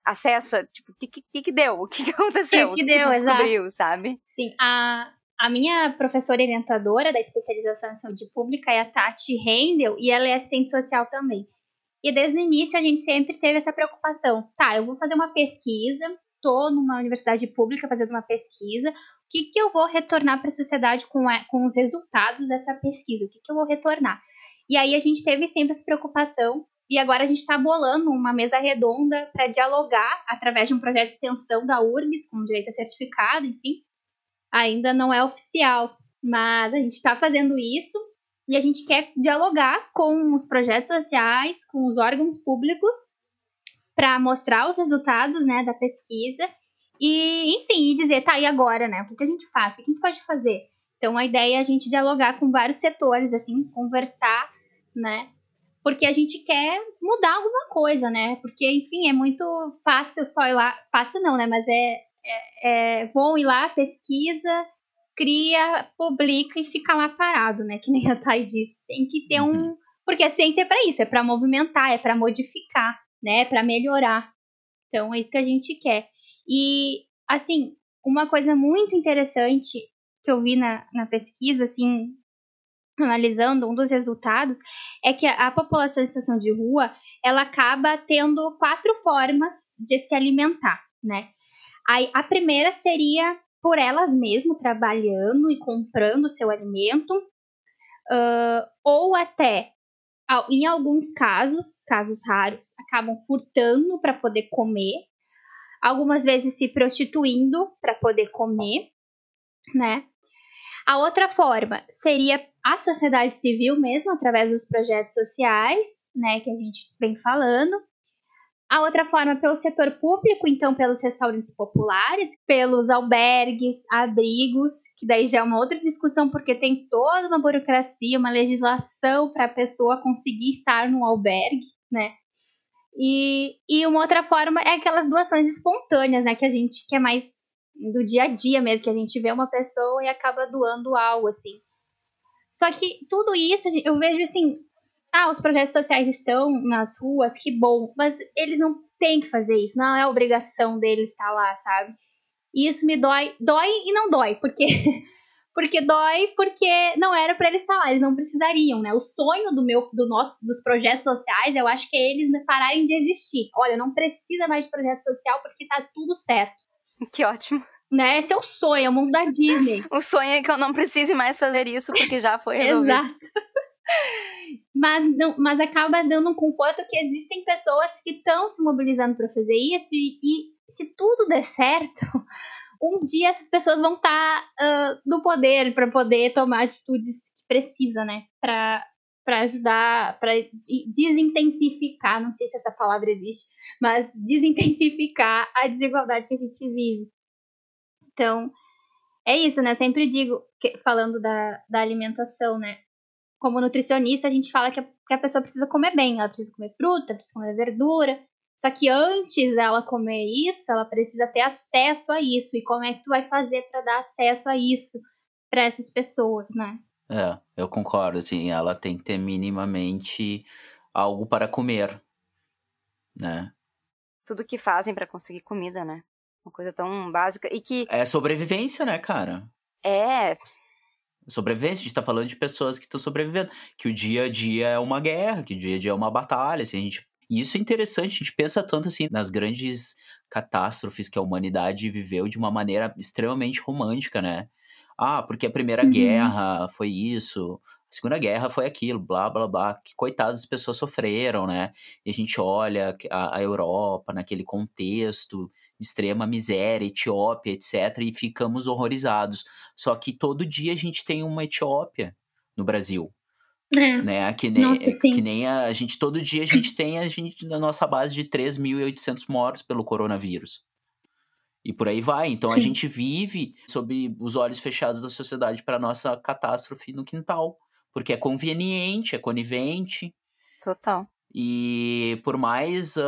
acesso a, tipo, o que, que, que deu? O que, que aconteceu? O que, que deu, que descobriu, exato. sabe? Sim, a, a minha professora orientadora da especialização em saúde pública é a Tati Rendel, e ela é assistente social também. E desde o início a gente sempre teve essa preocupação. Tá, eu vou fazer uma pesquisa, tô numa universidade pública fazendo uma pesquisa, o que, que eu vou retornar para a sociedade com, a, com os resultados dessa pesquisa? O que, que eu vou retornar? E aí a gente teve sempre essa preocupação e agora a gente está bolando uma mesa redonda para dialogar através de um projeto de extensão da URGS, com direito a certificado, enfim. Ainda não é oficial, mas a gente está fazendo isso e a gente quer dialogar com os projetos sociais, com os órgãos públicos, para mostrar os resultados né, da pesquisa e, enfim, e dizer, tá, e agora, né? O que a gente faz? O que a gente pode fazer? Então, a ideia é a gente dialogar com vários setores, assim, conversar, né? Porque a gente quer mudar alguma coisa, né? Porque, enfim, é muito fácil só ir lá. Fácil não, né? Mas é, é, é bom ir lá, pesquisa, cria, publica e fica lá parado, né? Que nem a Thay disse. Tem que ter um. Uhum. Porque a ciência é para isso, é para movimentar, é para modificar, né? É para melhorar. Então é isso que a gente quer. E, assim, uma coisa muito interessante que eu vi na, na pesquisa, assim, analisando um dos resultados é que a, população em situação de rua ela acaba tendo quatro formas de se alimentar, né? Aí, a primeira seria por elas mesmas trabalhando e comprando seu alimento, uh, ou até em alguns casos, casos raros, acabam furtando para poder comer, algumas vezes se prostituindo para poder comer, né? A outra forma seria a sociedade civil mesmo, através dos projetos sociais, né, que a gente vem falando. A outra forma pelo setor público, então pelos restaurantes populares, pelos albergues, abrigos, que daí já é uma outra discussão porque tem toda uma burocracia, uma legislação para a pessoa conseguir estar num albergue, né? E, e uma outra forma é aquelas doações espontâneas, né, que a gente que é mais do dia a dia mesmo, que a gente vê uma pessoa e acaba doando algo, assim. Só que tudo isso eu vejo assim, ah, os projetos sociais estão nas ruas, que bom, mas eles não têm que fazer isso, não é obrigação deles estar lá, sabe? E isso me dói, dói e não dói, porque <laughs> porque dói porque não era para eles estar lá, eles não precisariam, né? O sonho do meu do nosso dos projetos sociais, eu acho que é eles pararem de existir. Olha, não precisa mais de projeto social porque tá tudo certo. <laughs> Que ótimo. Né? Esse é o sonho, é o mundo da Disney. <laughs> o sonho é que eu não precise mais fazer isso porque já foi resolvido. Exato. <laughs> Mas, não, mas acaba dando um conforto que existem pessoas que estão se mobilizando para fazer isso e, e, se tudo der certo, um dia essas pessoas vão estar tá, uh, no poder para poder tomar atitudes que precisa, né? Para para ajudar, para desintensificar, não sei se essa palavra existe, mas desintensificar a desigualdade que a gente vive. Então, é isso, né? Sempre digo, que, falando da, da alimentação, né? Como nutricionista, a gente fala que a, que a pessoa precisa comer bem, ela precisa comer fruta, precisa comer verdura. Só que antes dela comer isso, ela precisa ter acesso a isso. E como é que tu vai fazer para dar acesso a isso para essas pessoas, né? É, eu concordo, assim, ela tem que ter minimamente algo para comer, né? Tudo que fazem para conseguir comida, né? Uma coisa tão básica e que... É sobrevivência, né, cara? É... Sobrevivência, a gente tá falando de pessoas que estão sobrevivendo, que o dia a dia é uma guerra, que o dia a dia é uma batalha, assim, a gente... E isso é interessante, a gente pensa tanto, assim, nas grandes catástrofes que a humanidade viveu de uma maneira extremamente romântica, né? Ah, porque a Primeira uhum. Guerra foi isso, a Segunda Guerra foi aquilo, blá, blá, blá. Que coitadas as pessoas sofreram, né? E a gente olha a, a Europa naquele contexto de extrema miséria, Etiópia, etc., e ficamos horrorizados. Só que todo dia a gente tem uma Etiópia no Brasil. É. Né? Que nem, Nossa, que nem a, a, gente, todo dia a gente tem a gente na nossa base de 3.800 mortos pelo coronavírus. E por aí vai. Então a gente vive sob os olhos fechados da sociedade para nossa catástrofe no quintal. Porque é conveniente, é conivente. Total. E por mais uh,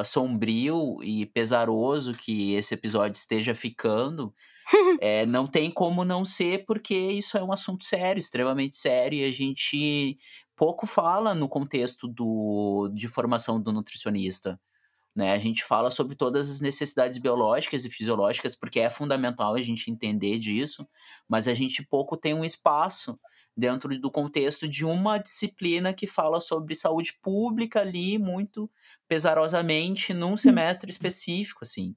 uh, sombrio e pesaroso que esse episódio esteja ficando, <laughs> é, não tem como não ser, porque isso é um assunto sério, extremamente sério, e a gente pouco fala no contexto do, de formação do nutricionista. Né? A gente fala sobre todas as necessidades biológicas e fisiológicas, porque é fundamental a gente entender disso, mas a gente pouco tem um espaço dentro do contexto de uma disciplina que fala sobre saúde pública ali, muito pesarosamente, num semestre específico, assim.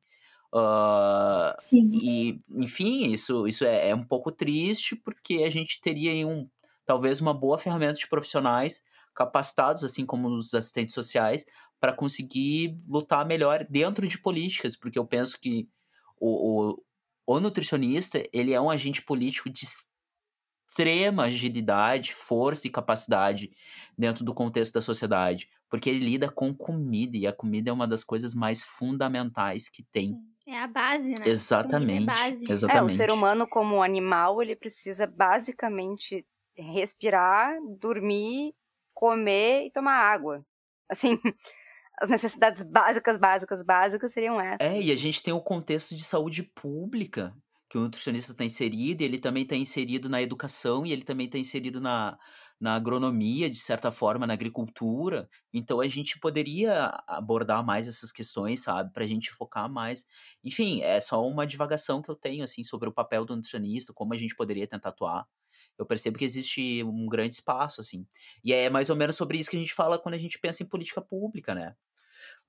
Uh, e, enfim, isso, isso é, é, um pouco triste, porque a gente teria aí um, talvez uma boa ferramenta de profissionais capacitados, assim como os assistentes sociais, para conseguir lutar melhor dentro de políticas, porque eu penso que o, o, o nutricionista, ele é um agente político de extrema agilidade, força e capacidade dentro do contexto da sociedade, porque ele lida com comida, e a comida é uma das coisas mais fundamentais que tem. É a base, né? É exatamente. É, exatamente. é, o ser humano como animal, ele precisa basicamente respirar, dormir, comer e tomar água. Assim, as necessidades básicas, básicas, básicas seriam essas. É, e a gente tem o contexto de saúde pública, que o nutricionista está inserido, e ele também está inserido na educação, e ele também está inserido na, na agronomia, de certa forma, na agricultura. Então a gente poderia abordar mais essas questões, sabe? Para a gente focar mais. Enfim, é só uma divagação que eu tenho, assim, sobre o papel do nutricionista, como a gente poderia tentar atuar. Eu percebo que existe um grande espaço, assim. E é mais ou menos sobre isso que a gente fala quando a gente pensa em política pública, né?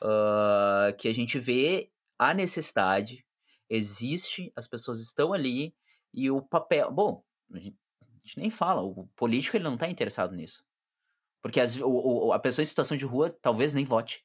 Uh, que a gente vê a necessidade existe, as pessoas estão ali e o papel. Bom, a gente, a gente nem fala, o político ele não está interessado nisso. Porque as, o, a pessoa em situação de rua talvez nem vote.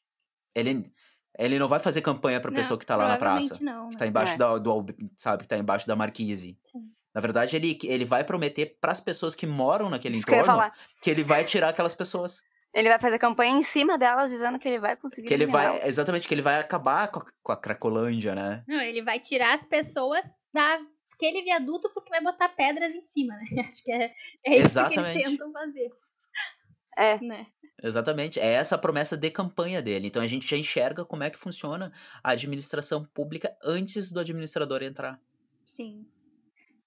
Ele, ele não vai fazer campanha para a pessoa que está lá na praça. Não, que está embaixo é. da, do, sabe, que tá embaixo da marquise. Sim. Na verdade, ele, ele vai prometer para as pessoas que moram naquele Isso entorno que, que ele vai tirar aquelas pessoas. Ele vai fazer campanha em cima delas, dizendo que ele vai conseguir. Que ele vai, exatamente, que ele vai acabar com a, com a Cracolândia, né? Não, ele vai tirar as pessoas daquele viaduto porque vai botar pedras em cima, né? <laughs> Acho que é, é isso exatamente. que eles tentam fazer. É. <laughs> Né? Exatamente, é essa a promessa de campanha dele. Então a gente já enxerga como é que funciona a administração pública antes do administrador entrar. Sim.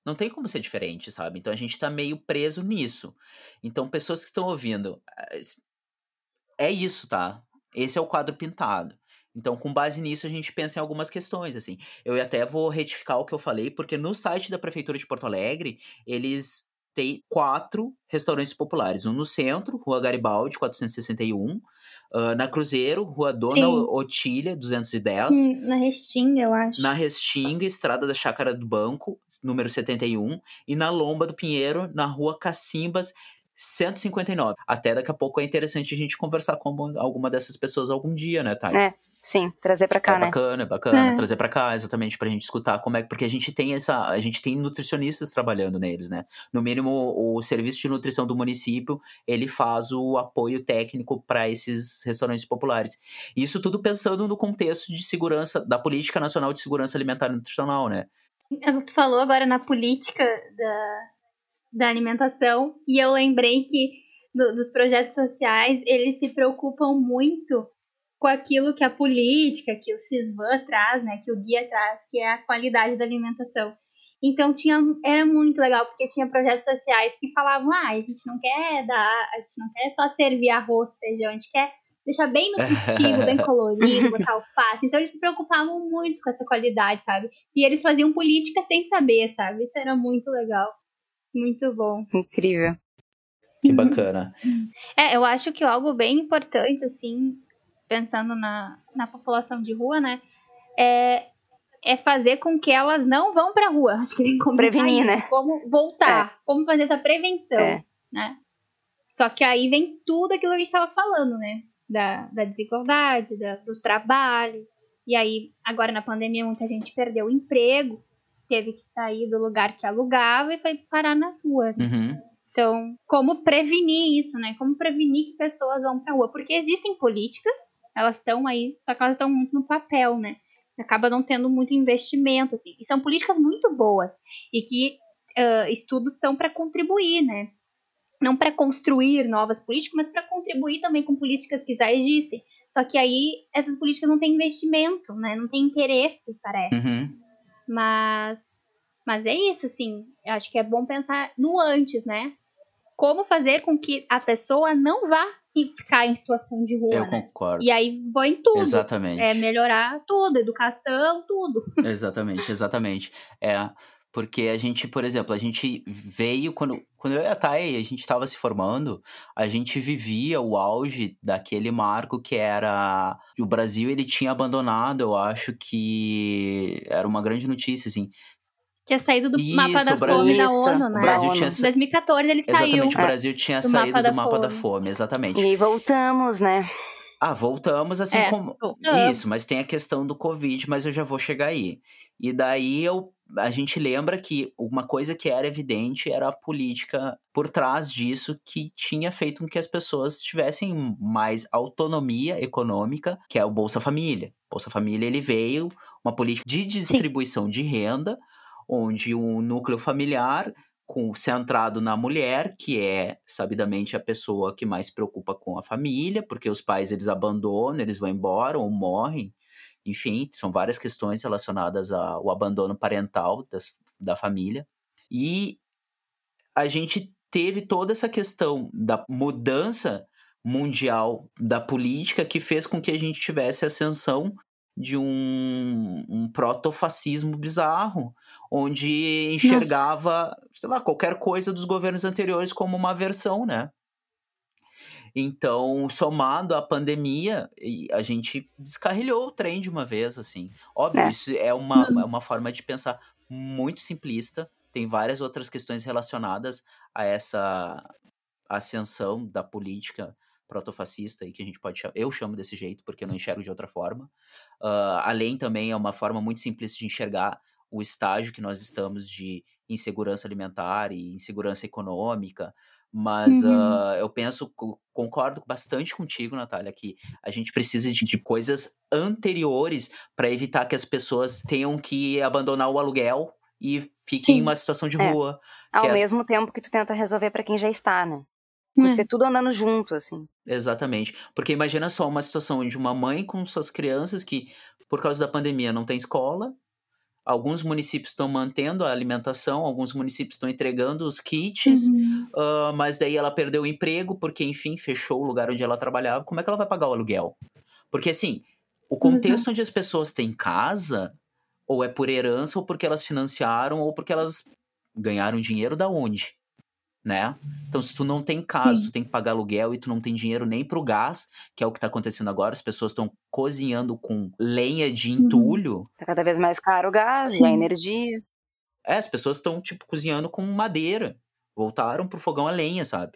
Não tem como ser diferente, sabe? Então a gente tá meio preso nisso. Então, pessoas que estão ouvindo, eh, é isso, tá? Esse é o quadro pintado. Então, com base nisso, a gente pensa em algumas questões, assim. Eu até vou retificar o que eu falei, porque no site da Prefeitura de Porto Alegre, eles têm quatro restaurantes populares. Um no centro, Rua Garibaldi, 461. Uh, na Cruzeiro, Rua Dona Sim. Otília, 210. Hum, na Restinga, eu acho. Na Restinga, Estrada da Chácara do Banco, número 71. E na Lomba do Pinheiro, na Rua Cacimbas, 159. Até daqui a pouco é interessante a gente conversar com alguma dessas pessoas algum dia, né, Thay? É, sim, trazer para cá, é né? Bacana, é bacana, é. trazer para cá, exatamente, pra gente escutar como é, porque a gente tem essa, a gente tem nutricionistas trabalhando neles, né? No mínimo, o serviço de nutrição do município, ele faz o apoio técnico para esses restaurantes populares. Isso tudo pensando no contexto de segurança, da Política Nacional de Segurança Alimentar e Nutricional, né? É tu falou agora na política da, da alimentação e eu lembrei que do, dos projetos sociais eles se preocupam muito com aquilo que a política, que o CISVAN traz, né, que o guia traz, que é a qualidade da alimentação. Então tinha, era muito legal, porque tinha projetos sociais que falavam, ah, a gente não quer dar, a gente não quer só servir arroz, feijão, a gente quer deixar bem nutritivo, bem <laughs> colorido, botar alface. Então eles se preocupavam muito com essa qualidade, sabe? E eles faziam política sem saber, sabe? Isso era muito legal. Muito bom. Incrível. Que bacana. É, eu acho que algo bem importante, assim, pensando na, na população de rua, né? É, é fazer com que elas não vão pra rua. Acho que tem como prevenir, né? Como voltar, é. como fazer essa prevenção, é. né? Só que aí vem tudo aquilo que a gente estava falando, né? Da, da desigualdade, da, dos trabalhos. E aí, agora na pandemia, muita gente perdeu o emprego, teve que sair do lugar que alugava e foi parar nas ruas. Né? Uhum. Então, como prevenir isso, né? Como prevenir que pessoas vão pra rua? Porque existem políticas, elas estão aí, só que elas estão muito no papel, né? Acaba não tendo muito investimento, assim. E são políticas muito boas e que uh, estudos são para contribuir, né? Não para construir novas políticas, mas para contribuir também com políticas que já existem. Só que aí essas políticas não têm investimento, né? Não tem interesse, parece. Uhum. Mas, mas é isso, assim. Eu acho que é bom pensar no antes, né? como fazer com que a pessoa não vá ficar em situação de rua. Eu né? concordo. E aí vai em tudo. Exatamente. É melhorar tudo, educação, tudo. <laughs> Exatamente, exatamente. É. Porque a gente, por exemplo, a gente veio quando, quando eu e a Thay, a gente estava se formando, a gente vivia o auge daquele marco que era o Brasil ele tinha abandonado, eu acho que era uma grande notícia assim, tinha saído do Isso, mapa da Brasil, fome da ONU, né? O Brasil tinha... Em 2014 ele exatamente, saiu. Exatamente, o Brasil tinha do saído mapa do mapa da fome, exatamente. E voltamos, né? Ah, voltamos assim é, como. Voltamos. Isso, mas tem a questão do Covid, mas eu já vou chegar aí. E daí eu, a gente lembra que uma coisa que era evidente era a política por trás disso que tinha feito com que as pessoas tivessem mais autonomia econômica, que é o Bolsa Família. Bolsa Família ele veio uma política de distribuição Sim. de renda onde um núcleo familiar com, centrado na mulher, que é sabidamente a pessoa que mais se preocupa com a família, porque os pais eles abandonam, eles vão embora ou morrem. Enfim, são várias questões relacionadas ao abandono parental das, da família. E a gente teve toda essa questão da mudança mundial da política que fez com que a gente tivesse ascensão de um, um protofascismo bizarro, onde enxergava, Nossa. sei lá, qualquer coisa dos governos anteriores como uma versão, né? Então, somado à pandemia, a gente descarrilhou o trem de uma vez, assim. Óbvio, é. isso é uma, é uma forma de pensar muito simplista. Tem várias outras questões relacionadas a essa ascensão da política protofascista e que a gente pode chamar, eu chamo desse jeito porque eu não enxergo de outra forma. Uh, além também é uma forma muito simples de enxergar o estágio que nós estamos de insegurança alimentar e insegurança econômica. Mas uhum. uh, eu penso, concordo bastante contigo, Natália, que a gente precisa de, de coisas anteriores para evitar que as pessoas tenham que abandonar o aluguel e fiquem Sim. em uma situação de é. rua. Ao mesmo as... tempo que tu tenta resolver para quem já está, né? Tem que é. ser tudo andando junto, assim. Exatamente. Porque imagina só uma situação onde uma mãe com suas crianças que, por causa da pandemia, não tem escola. Alguns municípios estão mantendo a alimentação, alguns municípios estão entregando os kits, uhum. uh, mas daí ela perdeu o emprego porque, enfim, fechou o lugar onde ela trabalhava. Como é que ela vai pagar o aluguel? Porque, assim, o contexto uhum. onde as pessoas têm casa, ou é por herança, ou porque elas financiaram, ou porque elas ganharam dinheiro da onde? Né? Então, se tu não tem casa, Sim. tu tem que pagar aluguel e tu não tem dinheiro nem pro gás, que é o que tá acontecendo agora, as pessoas estão cozinhando com lenha de uhum. entulho. Tá cada vez mais caro o gás Sim. e a energia. É, as pessoas estão, tipo, cozinhando com madeira. Voltaram pro fogão a lenha, sabe?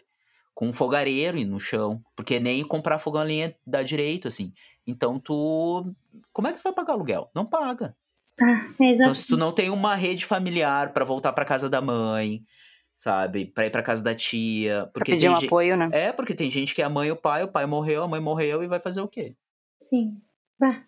Com um fogareiro no chão. Porque nem comprar fogão a lenha dá direito, assim. Então, tu. Como é que tu vai pagar aluguel? Não paga. Ah, então, se tu não tem uma rede familiar para voltar para casa da mãe, sabe? Pra ir pra casa da tia. Porque pra pedir um gente... apoio, né? É, porque tem gente que é a mãe e o pai, o pai morreu, a mãe morreu e vai fazer o quê? Sim.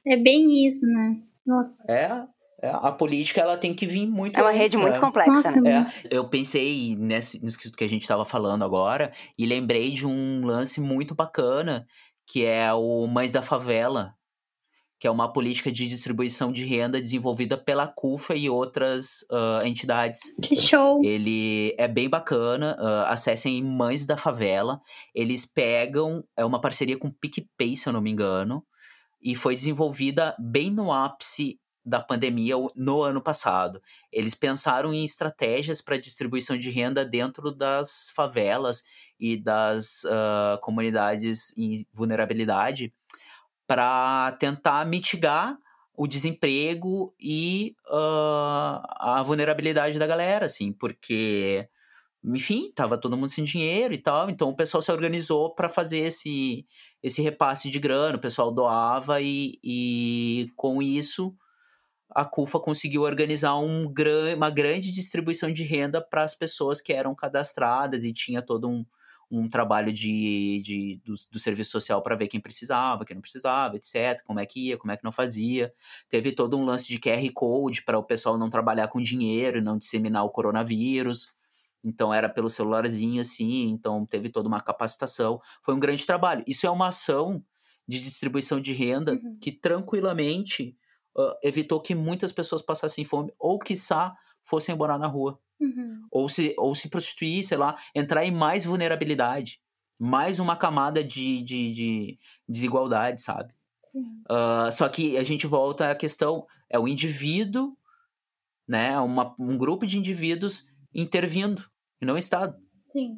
É bem isso, né? Nossa. É, é, a política ela tem que vir muito. É uma rede muito complexa, Nossa, né? É, eu pensei nesse, nisso que a gente estava falando agora e lembrei de um lance muito bacana que é o Mães da Favela, que é uma política de distribuição de renda desenvolvida pela CUFA e outras uh, entidades. Que show! Ele é bem bacana, uh, acessem Mães da Favela. Eles pegam, é uma parceria com o PicPay, se eu não me engano, e foi desenvolvida bem no ápice da pandemia no ano passado. Eles pensaram em estratégias para distribuição de renda dentro das favelas e das uh, comunidades em vulnerabilidade para tentar mitigar o desemprego e uh, a vulnerabilidade da galera, assim, porque, enfim, tava todo mundo sem dinheiro e tal, então o pessoal se organizou para fazer esse, esse repasse de grana, o pessoal doava e, e com isso a CUFA conseguiu organizar um uma grande distribuição de renda para as pessoas que eram cadastradas e tinha todo um, um trabalho de, de do, do serviço social para ver quem precisava, quem não precisava, etc. Como é que ia, como é que não fazia. Teve todo um lance de QR Code para o pessoal não trabalhar com dinheiro e não disseminar o coronavírus. Então era pelo celularzinho assim, então teve toda uma capacitação. Foi um grande trabalho. Isso é uma ação de distribuição de renda uhum. que tranquilamente uh, evitou que muitas pessoas passassem fome ou, quiçá, fossem morar na rua. Uhum. Ou, se, ou se prostituir, sei lá, entrar em mais vulnerabilidade. Mais uma camada de, de, de desigualdade, sabe? Uh, só que a gente volta à questão: é o indivíduo, né? Uma, um grupo de indivíduos intervindo, e não o Estado. Sim.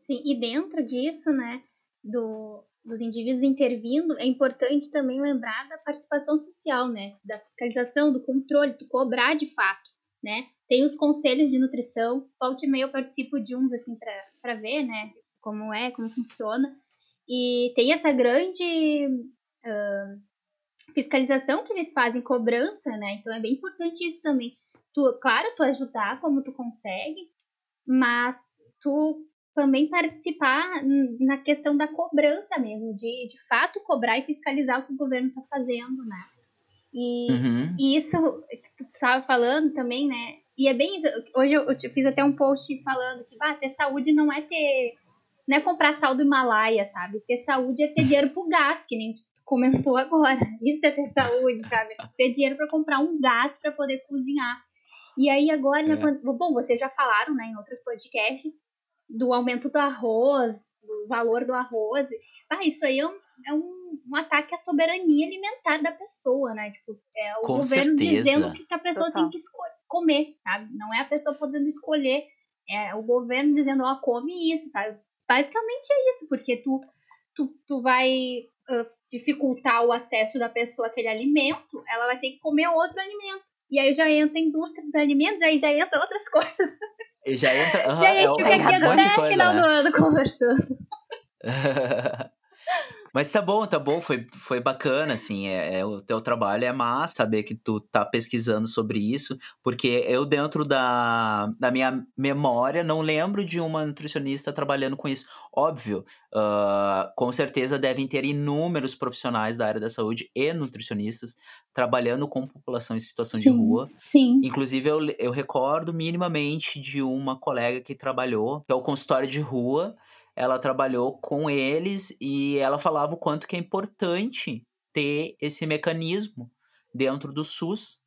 Sim, e dentro disso, né, do, dos indivíduos intervindo, é importante também lembrar da participação social, né? Da fiscalização, do controle, do cobrar de fato, né? Tem os conselhos de nutrição, volte e meia eu participo de uns, assim, para ver, né? Como é, como funciona. E tem essa grande uh, fiscalização que eles fazem, cobrança, né? Então é bem importante isso também. Tu, claro, tu ajudar como tu consegue, mas tu também participar na questão da cobrança mesmo, de de fato cobrar e fiscalizar o que o governo está fazendo, né? E, uhum. e isso tu estava falando também, né? E é bem isso. Hoje eu, eu fiz até um post falando que ah, ter saúde não é ter. Não é comprar sal do Himalaia, sabe? Ter saúde é ter dinheiro pro gás, que nem tu comentou agora. <laughs> Isso é ter saúde, sabe? Ter dinheiro para comprar um gás para poder cozinhar. E aí agora, é. bom, vocês já falaram, né, em outros podcasts, do aumento do arroz, do valor do arroz. Ah, isso aí é um, é um, um ataque à soberania alimentar da pessoa, né? Tipo, é o Com governo certeza. dizendo o que a pessoa Total. tem que comer, sabe? Não é a pessoa podendo escolher, é o governo dizendo, ó, oh, come isso, sabe? Basicamente é isso, porque tu, tu, tu vai uh, dificultar o acesso da pessoa àquele alimento, ela vai ter que comer outro alimento. E aí já entra a indústria dos alimentos, aí já entra outras <laughs> coisas. E já entra. Uhum, e aí a gente é, fica aqui até final né? do ano conversando. <laughs> Mas tá bom, tá bom, foi, foi bacana, assim, é, é, o teu trabalho é massa saber que tu tá pesquisando sobre isso, porque eu dentro da, da minha memória não lembro de uma nutricionista trabalhando com isso. Óbvio, uh, com certeza devem ter inúmeros profissionais da área da saúde e nutricionistas trabalhando com população em situação sim, de rua. Sim. Inclusive, eu, eu recordo minimamente de uma colega que trabalhou, que é o consultório de rua, ela trabalhou com eles e ela falava o quanto que é importante ter esse mecanismo dentro do SUS.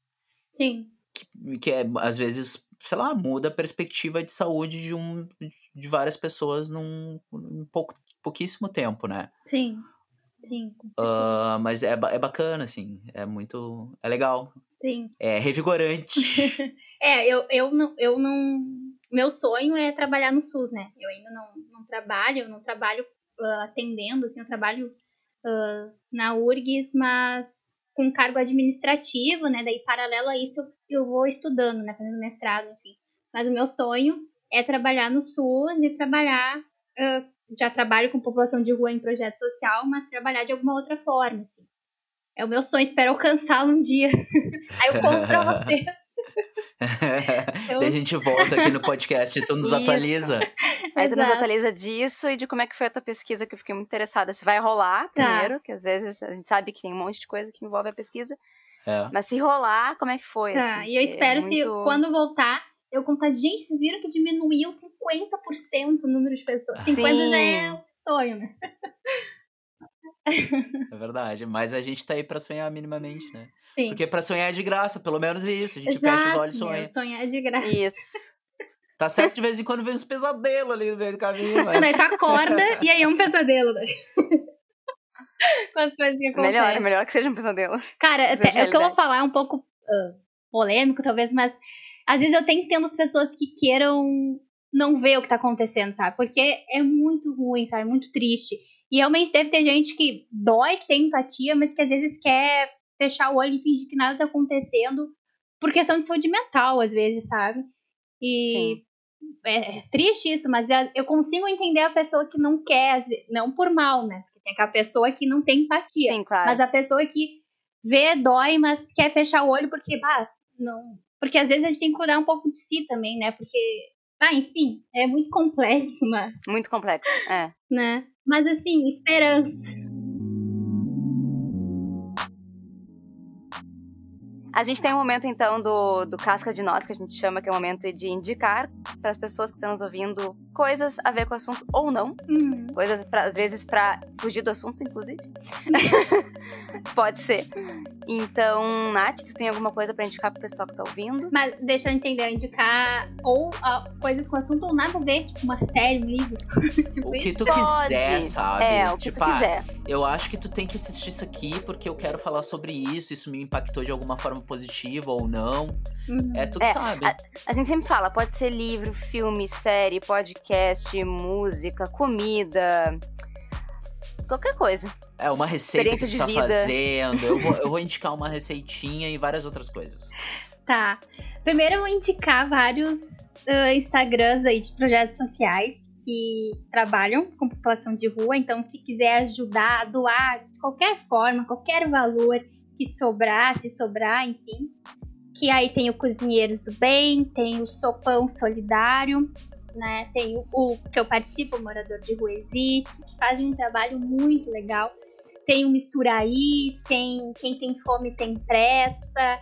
Sim. Que, que é, às vezes, sei lá, muda a perspectiva de saúde de, um, de várias pessoas num, num pouco, pouquíssimo tempo, né? Sim. Sim. Uh, mas é, é bacana, assim. É muito. É legal. Sim. É revigorante. <laughs> é, eu, eu, não, eu não meu sonho é trabalhar no SUS, né? Eu ainda não, não trabalho, eu não trabalho uh, atendendo, assim, eu trabalho uh, na URGS, mas com cargo administrativo, né? Daí, paralelo a isso, eu, eu vou estudando, né? Fazendo mestrado, enfim. Mas o meu sonho é trabalhar no SUS e trabalhar. Uh, já trabalho com população de rua em projeto social, mas trabalhar de alguma outra forma, assim. É o meu sonho, espero alcançá-lo um dia. <laughs> Aí eu conto pra <laughs> vocês. <laughs> eu... Daí a gente volta aqui no podcast e tu nos Isso. atualiza. Aí tu nos atualiza disso e de como é que foi a tua pesquisa, que eu fiquei muito interessada. Se vai rolar tá. primeiro, que às vezes a gente sabe que tem um monte de coisa que envolve a pesquisa. É. Mas se rolar, como é que foi? Tá, assim? e eu espero é muito... se quando voltar, eu contar, gente, vocês viram que diminuiu 50% o número de pessoas. 50 Sim. já é um sonho, né? É verdade. Mas a gente tá aí pra sonhar minimamente, né? Sim. Porque pra sonhar é de graça, pelo menos é isso. A gente Exato, fecha os olhos e sonha. Sonhar é de graça. Isso. Tá certo de vez em quando vem uns pesadelos ali no meio do caminho, <laughs> mas... Daí tu acorda <laughs> e aí é um pesadelo. Né? <laughs> Com as coisas que acontecem. Melhor, melhor que seja um pesadelo. Cara, é, é o que eu vou falar é um pouco uh, polêmico, talvez, mas às vezes eu tenho que ter umas pessoas que queiram não ver o que tá acontecendo, sabe? Porque é muito ruim, sabe? É muito triste. E realmente deve ter gente que dói, que tem empatia, mas que às vezes quer fechar o olho e fingir que nada tá acontecendo por questão de saúde mental, às vezes, sabe? E é, é, triste isso, mas eu consigo entender a pessoa que não quer, não por mal, né? Porque tem aquela pessoa que não tem empatia. Sim, claro. Mas a pessoa que vê, dói, mas quer fechar o olho porque, bah, não. Porque às vezes a gente tem que cuidar um pouco de si também, né? Porque, ah, enfim, é muito <laughs> complexo, mas. Muito complexo, é. Né? Mas assim, esperança. A gente tem um momento, então, do, do casca de notas, que a gente chama, que é o momento de indicar para as pessoas que estão nos ouvindo coisas a ver com o assunto ou não. Uhum. Coisas, pra, às vezes, para fugir do assunto, inclusive. <laughs> Pode ser. Então, Nath, tu tem alguma coisa para indicar pro pessoal que tá ouvindo? Mas deixa eu entender, indicar ou uh, coisas com assunto ou nada a ver, tipo uma série, um livro. <laughs> tipo o que tu quiser, sabe? É, o que tipo, tu quiser. Ah, eu acho que tu tem que assistir isso aqui porque eu quero falar sobre isso, isso me impactou de alguma forma positiva ou não. Uhum. É, tu que é, sabe. A, a, gente sempre fala, pode ser livro, filme, série, podcast, música, comida. Qualquer coisa. É, uma receita que tu tá vida. fazendo. Eu vou, eu vou <laughs> indicar uma receitinha e várias outras coisas. Tá. Primeiro eu vou indicar vários uh, Instagrams aí de projetos sociais que trabalham com população de rua. Então, se quiser ajudar, doar de qualquer forma, qualquer valor que sobrar, se sobrar, enfim. Que aí tem o Cozinheiros do Bem, tem o Sopão Solidário, né? Tem o, o que eu participo, o Morador de Rua Existe, que fazem um trabalho muito legal. Tem o Misturaí, tem Quem Tem Fome Tem Pressa.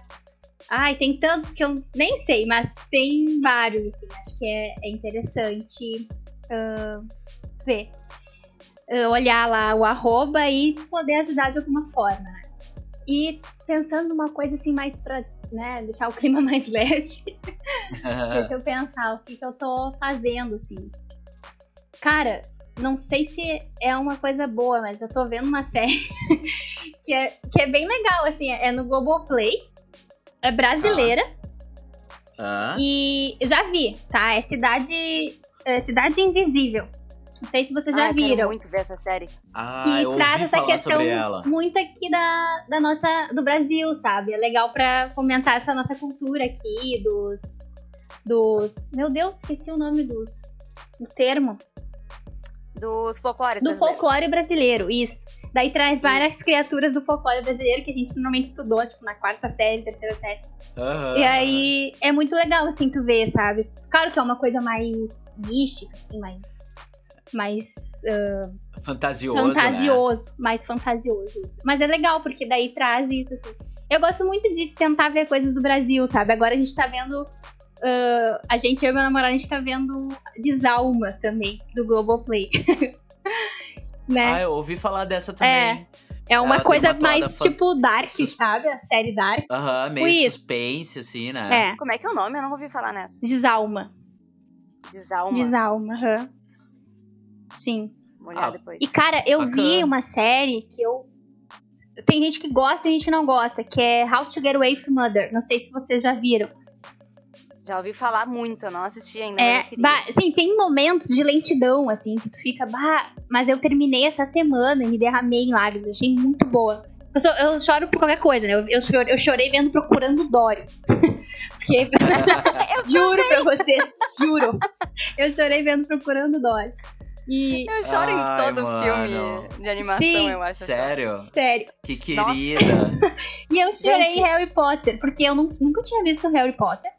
Ai, tem tantos que eu nem sei, mas tem vários, assim. Acho que é, é interessante uh, ver. Olhar lá o arroba e poder ajudar de alguma forma, né? E pensando numa coisa assim mais pra né, deixar o clima <laughs> mais leve, <laughs> deixa eu pensar o que, que eu tô fazendo, assim. Cara, não sei se é uma coisa boa, mas eu tô vendo uma <laughs> série que, é, que é bem legal, assim, é no Globoplay, é brasileira. Ah. Ah. E já vi, tá? É Cidade, é Cidade Invisível. Não sei se vocês já ah, viram. Quero muito ver essa série. Ah, que traz essa questão muito aqui da, da nossa do Brasil, sabe? É legal para fomentar essa nossa cultura aqui dos dos, meu Deus, esqueci o nome dos o termo dos folclores do folclore brasileiro, isso. Daí traz várias isso. criaturas do folclore brasileiro que a gente normalmente estudou, tipo, na quarta série, terceira série. Uhum. E aí é muito legal, assim, tu ver, sabe? Claro que é uma coisa mais mística, assim, mais mais uh, fantasioso, fantasioso, né? mais fantasioso. Mas é legal porque daí traz isso assim. Eu gosto muito de tentar ver coisas do Brasil, sabe? Agora a gente tá vendo uh, a gente eu e meu namorado a gente tá vendo Desalma também do Globoplay. <laughs> né? Ah, eu ouvi falar dessa também. É. É uma Ela coisa uma mais tipo Dark, Sus... sabe? A série Dark. Aham, meio Isso. suspense, assim, né? É. Como é que é o nome? Eu não ouvi falar nessa. Desalma. Desalma. Desalma, aham. Uhum. Sim. Olhar ah, depois. E, cara, eu Bacana. vi uma série que eu. Tem gente que gosta e gente que não gosta, que é How to Get Away from Mother. Não sei se vocês já viram. Já ouvi falar muito, eu não assisti ainda. É, bah, sim, tem momentos de lentidão, assim, que tu fica, bah, mas eu terminei essa semana e me derramei em lágrimas, achei muito boa. Eu, sou, eu choro por qualquer coisa, né? Eu, eu, chorei, eu chorei vendo Procurando Dory. <laughs> Porque, <laughs> <laughs> juro pra vocês, juro. Eu chorei vendo Procurando Dory. E... Eu choro Ai, em todo mano. filme de animação, Sim. eu acho. Sério? Sério. Que querida. <laughs> e eu chorei Gente... em Harry Potter, porque eu não, nunca tinha visto Harry Potter.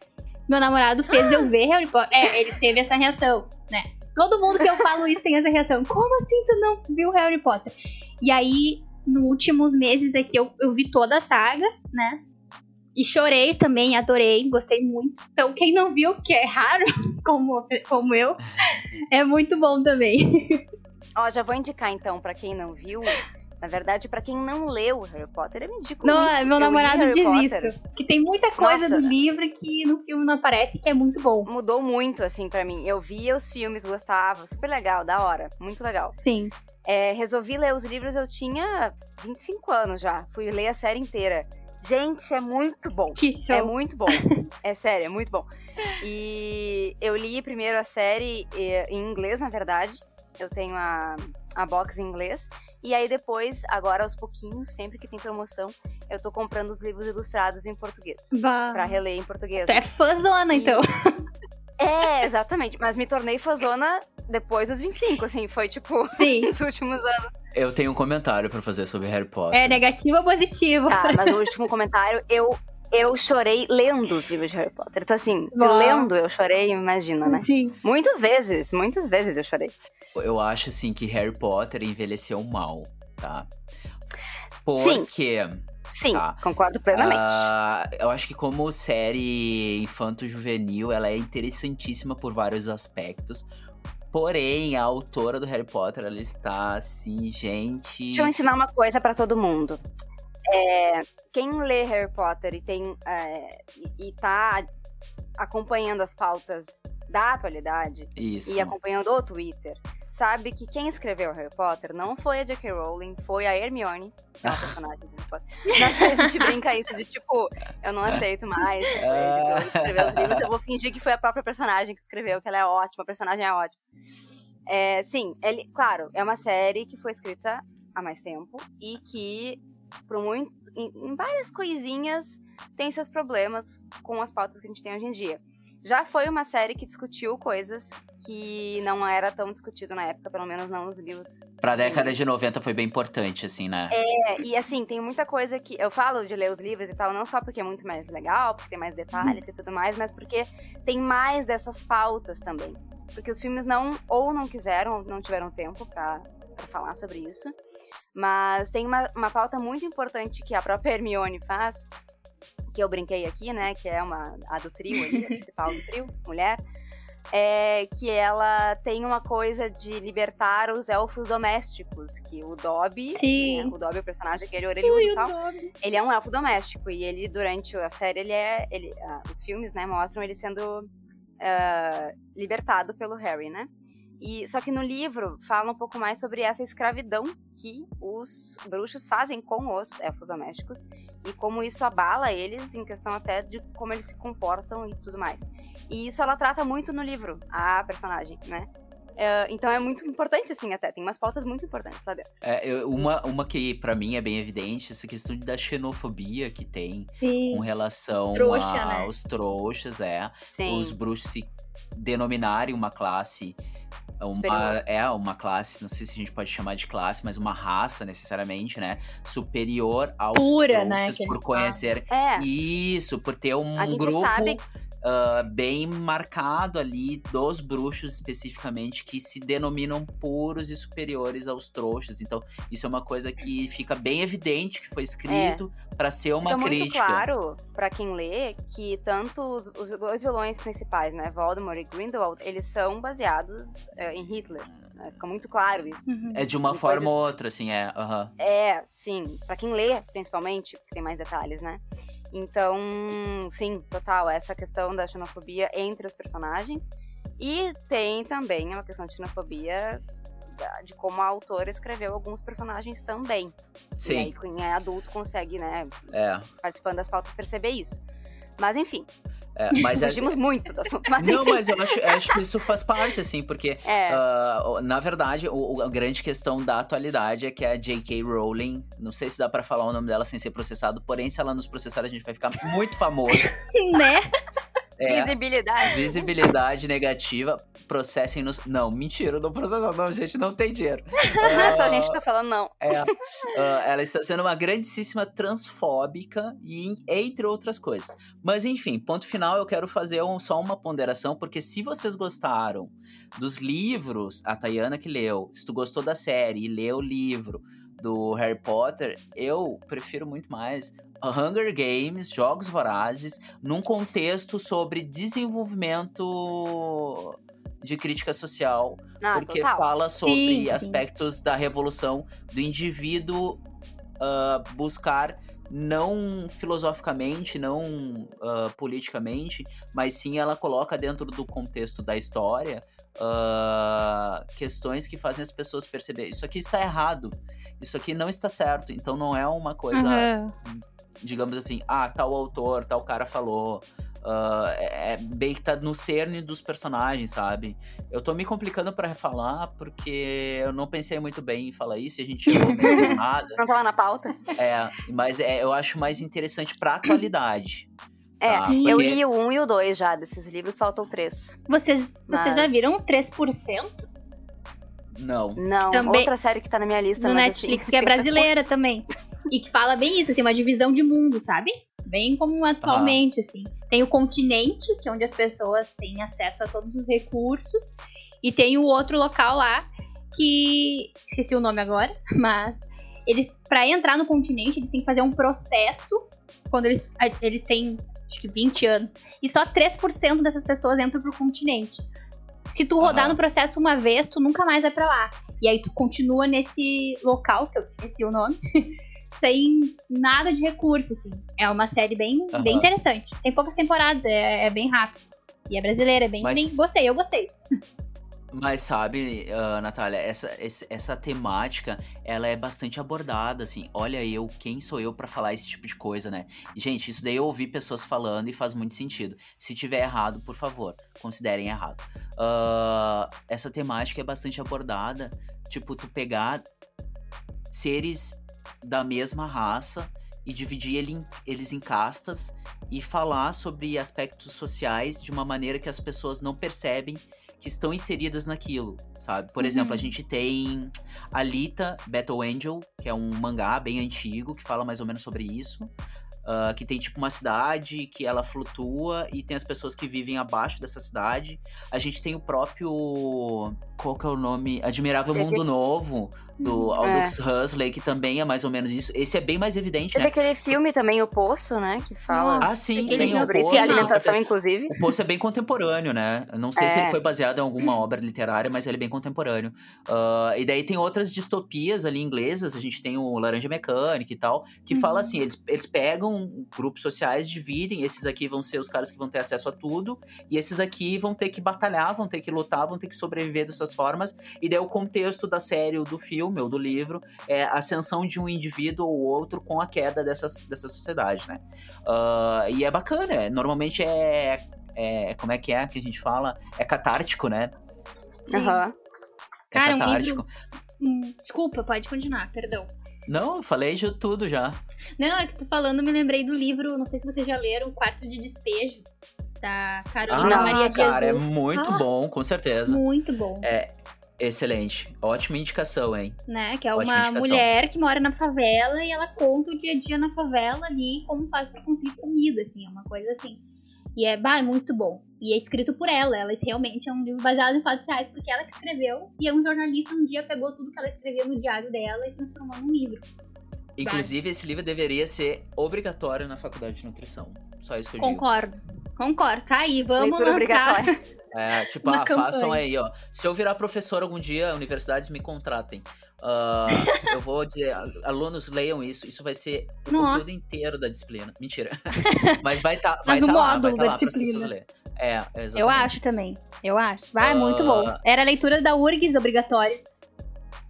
Meu namorado fez eu <gasps> ver Harry Potter. É, ele teve essa reação, né? Todo mundo que eu falo isso tem essa reação. Como assim tu não viu Harry Potter? E aí, nos últimos meses aqui, eu, eu vi toda a saga, né? E chorei também, adorei, gostei muito. Então, quem não viu, que é raro, <laughs> como, como eu, é muito bom também. Ó, já vou indicar então para quem não viu Na verdade, para quem não leu Harry Potter, é ridículo. Não, muito. meu namorado diz Potter. isso. Que tem muita coisa Nossa. do livro que no filme não aparece que é muito bom. Mudou muito, assim, para mim. Eu via os filmes, gostava, super legal, da hora, muito legal. Sim. É, resolvi ler os livros, eu tinha 25 anos já. Fui ler a série inteira. Gente, é muito bom. Que show. É muito bom. é sério, é muito bom. E eu li primeiro a série em inglês, na verdade. Eu tenho a, a box em inglês. E aí depois, agora aos pouquinhos, sempre que tem promoção, eu tô comprando os livros ilustrados em português. Bah. Pra reler em português. Tu é fãzona, e... então. <laughs> É, exatamente. Mas me tornei fãzona depois dos 25, assim, foi tipo <laughs> Sim. nos últimos anos. Eu tenho um comentário para fazer sobre Harry Potter. É negativo ou positivo? Tá, mas o <laughs> último comentário, eu eu chorei lendo os livros de Harry Potter. Então, assim, se lendo eu chorei, imagina, né? Sim. Muitas vezes, muitas vezes eu chorei. Eu acho, assim, que Harry Potter envelheceu mal, tá? Porque... Sim. Sim, tá. concordo plenamente. Uh, eu acho que como série infanto-juvenil, ela é interessantíssima por vários aspectos. Porém, a autora do Harry Potter, ela está assim, gente. Deixa eu ensinar uma coisa para todo mundo. É, quem lê Harry Potter e tem é, e, e tá acompanhando as pautas da atualidade Isso. e acompanhando o Twitter, sabe que quem escreveu Harry Potter não foi a J.K. Rowling, foi a Hermione, que é uma personagem do Harry Potter. Nós a gente brinca isso de tipo, eu não aceito mais que a escreveu os livros, eu vou fingir que foi a própria personagem que escreveu, que ela é ótima, a personagem é ótima. É, sim, ele, claro, é uma série que foi escrita há mais tempo e que por muito, em, em várias coisinhas tem seus problemas com as pautas que a gente tem hoje em dia. Já foi uma série que discutiu coisas que não era tão discutido na época, pelo menos não nos livros. Pra década de 90 foi bem importante, assim, né? É, e assim, tem muita coisa que. Eu falo de ler os livros e tal, não só porque é muito mais legal, porque tem mais detalhes e tudo mais, mas porque tem mais dessas pautas também. Porque os filmes não, ou não quiseram, ou não tiveram tempo para falar sobre isso. Mas tem uma, uma pauta muito importante que a própria Hermione faz, que eu brinquei aqui, né? Que é uma a do trio ali, a <laughs> principal do trio, mulher. É que ela tem uma coisa de libertar os elfos domésticos, que o Dobby, né, o Dobby é o personagem que ele é orelhudo e tal, ele é um elfo doméstico e ele durante a série ele é, ele, uh, os filmes, né, mostram ele sendo uh, libertado pelo Harry, né? E só que no livro fala um pouco mais sobre essa escravidão que os bruxos fazem com os elfos domésticos e como isso abala eles em questão até de como eles se comportam e tudo mais. E isso ela trata muito no livro, a personagem, né? É, então é muito importante, assim, até. Tem umas pautas muito importantes lá dentro. É, uma, uma que para mim é bem evidente, essa questão da xenofobia que tem Sim. com relação Trouxa, a, né? aos trouxas, é. Sim. Os bruxos se denominarem uma classe uma, é uma classe, não sei se a gente pode chamar de classe, mas uma raça necessariamente, né? Superior aos Pura, né, por conhecer é. isso, por ter um a gente grupo sabe uh, bem marcado ali dos bruxos especificamente que se denominam puros e superiores aos trouxas. Então, isso é uma coisa que fica bem evidente que foi escrito é. para ser uma fica crítica. muito claro para quem lê que tanto os, os, dois vilões principais, né, Voldemort e Grindelwald, eles são baseados uh, em Hitler. Né? Fica muito claro isso. Uhum. É de uma Em forma coisas- ou outra, assim, é. aham. É, sim. Pra quem lê, principalmente, porque tem mais detalhes, né? Então, sim, total. Essa questão da xenofobia entre os personagens. E tem também uma questão de xenofobia de como a autora escreveu alguns personagens também. E Sim, aí, quem é adulto consegue, né, é. participando das pautas, perceber isso. Mas, enfim, é, mas é, fugimos muito do assunto. Mas, Não, mas eu acho, eu acho que isso faz parte, assim, porque, <laughs> É, ah, na verdade, o, a grande questão da atualidade é que a J.K. Rowling, não sei se dá pra falar o nome dela sem ser processado, porém, se ela nos processar, a gente vai ficar muito famoso. <laughs> né? <laughs> É, visibilidade. visibilidade negativa, processem nos. Não, mentira, não processam, não, gente, não tem dinheiro. <laughs> Não é só a Ah, gente que tá falando, não. é, ah, ela está sendo uma grandíssima transfóbica e entre outras coisas. Mas enfim, ponto final, eu quero fazer um- só uma ponderação, porque se vocês gostaram dos livros, a Tayana que leu, se tu gostou da série e leu o livro do Harry Potter, eu prefiro muito mais Hunger Games, Jogos Vorazes, num contexto sobre desenvolvimento de crítica social, ah, porque total. fala sobre sim, aspectos sim. da revolução do indivíduo uh, buscar não filosoficamente, não uh, politicamente, mas sim ela coloca dentro do contexto da história uh, questões que fazem as pessoas perceber isso aqui está errado, isso aqui não está certo. Então não é uma coisa, uhum. digamos assim, ah, tal autor, tal cara falou. Uh, é bem que tá no cerne dos personagens, sabe? Eu tô me complicando para falar porque eu não pensei muito bem em falar isso e a gente <laughs> chegou meio nada. Não tava na pauta. É, mas é, eu acho mais interessante pra atualidade. É, tá? eu li o 1 um e o 2 já desses livros, faltam três. Vocês, mas... vocês já viram 3%? Não. Não, também, outra série que tá na minha lista. No Netflix, assim, que é brasileira também. E que fala bem isso, assim, uma divisão de mundo, sabe? Bem como atualmente, assim. Tem o continente, que é onde as pessoas têm acesso a todos os recursos. E tem o outro local lá, que. Esqueci o nome agora, <laughs> mas. Eles, para entrar no continente, eles têm que fazer um processo. Quando eles, eles têm, acho que 20 anos. E só 3% dessas pessoas entram pro continente. Se tu rodar no processo uma vez, tu nunca mais vai para lá. E aí tu continua nesse local, que eu esqueci o nome, <laughs> sem nada de recurso, assim. É uma série bem, uhum. bem interessante. Tem poucas temporadas, é, é, bem rápido. E é brasileira, é bem, Mas... bem. Gostei, eu gostei. Mas sabe, uh, Natália, essa, essa temática, ela é bastante abordada, assim. Olha eu, quem sou eu para falar esse tipo de coisa, né? E, gente, isso daí eu ouvi pessoas falando e faz muito sentido. Se tiver errado, por favor, considerem errado. Uh, essa temática é bastante abordada, tipo, tu pegar seres da mesma raça e dividir ele em, eles em castas e falar sobre aspectos sociais de uma maneira que as pessoas não percebem que estão inseridas naquilo, sabe? Por uhum. exemplo, a gente tem Alita Battle Angel, que é um mangá bem antigo que fala mais ou menos sobre isso. Uh, que tem tipo uma cidade que ela flutua e tem as pessoas que vivem abaixo dessa cidade. A gente tem o próprio. Qual que é o nome? Admirável Mundo Novo, do Aldous é. Huxley, que também é mais ou menos isso. Esse é bem mais evidente, Teve né? aquele filme também, O Poço, né? Que fala ah, sim, sim, sobre isso e alimentação, não, inclusive. O Poço é bem contemporâneo, né? Eu não sei é. se ele foi baseado em alguma obra literária, mas ele é bem contemporâneo. Uh, e daí tem outras distopias ali inglesas, a gente tem o Laranja Mecânica e tal, que uhum. fala assim, eles, eles pegam grupos sociais, dividem, esses aqui vão ser os caras que vão ter acesso a tudo, e esses aqui vão ter que batalhar, vão ter que lutar, vão ter que sobreviver das suas formas, e daí o contexto da série ou do filme filme ou do livro é a ascensão de um indivíduo ou outro com a queda dessas, dessa sociedade, né? Uh, e é bacana, é, normalmente é, é. Como é que é que a gente fala? É catártico, né? Aham. Uhum. É Cara, catártico. Um livro... Desculpa, pode continuar, perdão. Não, falei de tudo já. Não, é que tu falando, me lembrei do livro, não sei se vocês já leram, Quarto de Despejo, da Carolina ah, Maria cara, é Jesus. é muito ah, bom, com certeza. Muito bom. É, Excelente. Ótima indicação, hein? Né? Que é uma mulher que mora na favela e ela conta o dia a dia na favela ali, como faz para conseguir comida, assim, é uma coisa assim. E é, bah, é muito bom. E é escrito por ela. Ela realmente é um livro baseado em fatos reais, porque ela que escreveu. E é um jornalista um dia pegou tudo que ela escreveu no diário dela e transformou num livro. Inclusive, esse livro deveria ser obrigatório na faculdade de nutrição. Só isso que eu Concordo. digo. Concordo. Concordo. Tá aí, vamos Leitura lançar. obrigatória. <laughs> É, tipo, ah, façam aí, ó. Se eu virar professor algum dia, universidades me contratem. Uh, <laughs> eu vou dizer, alunos leiam isso. Isso vai ser o Nossa. conteúdo inteiro da disciplina. Mentira. <laughs> Mas vai estar tá, vai Mas tá o lá, módulo vai tá da disciplina. É, exatamente. Eu acho também. Eu acho. Vai, uh... muito bom. Era a leitura da URGS obrigatória.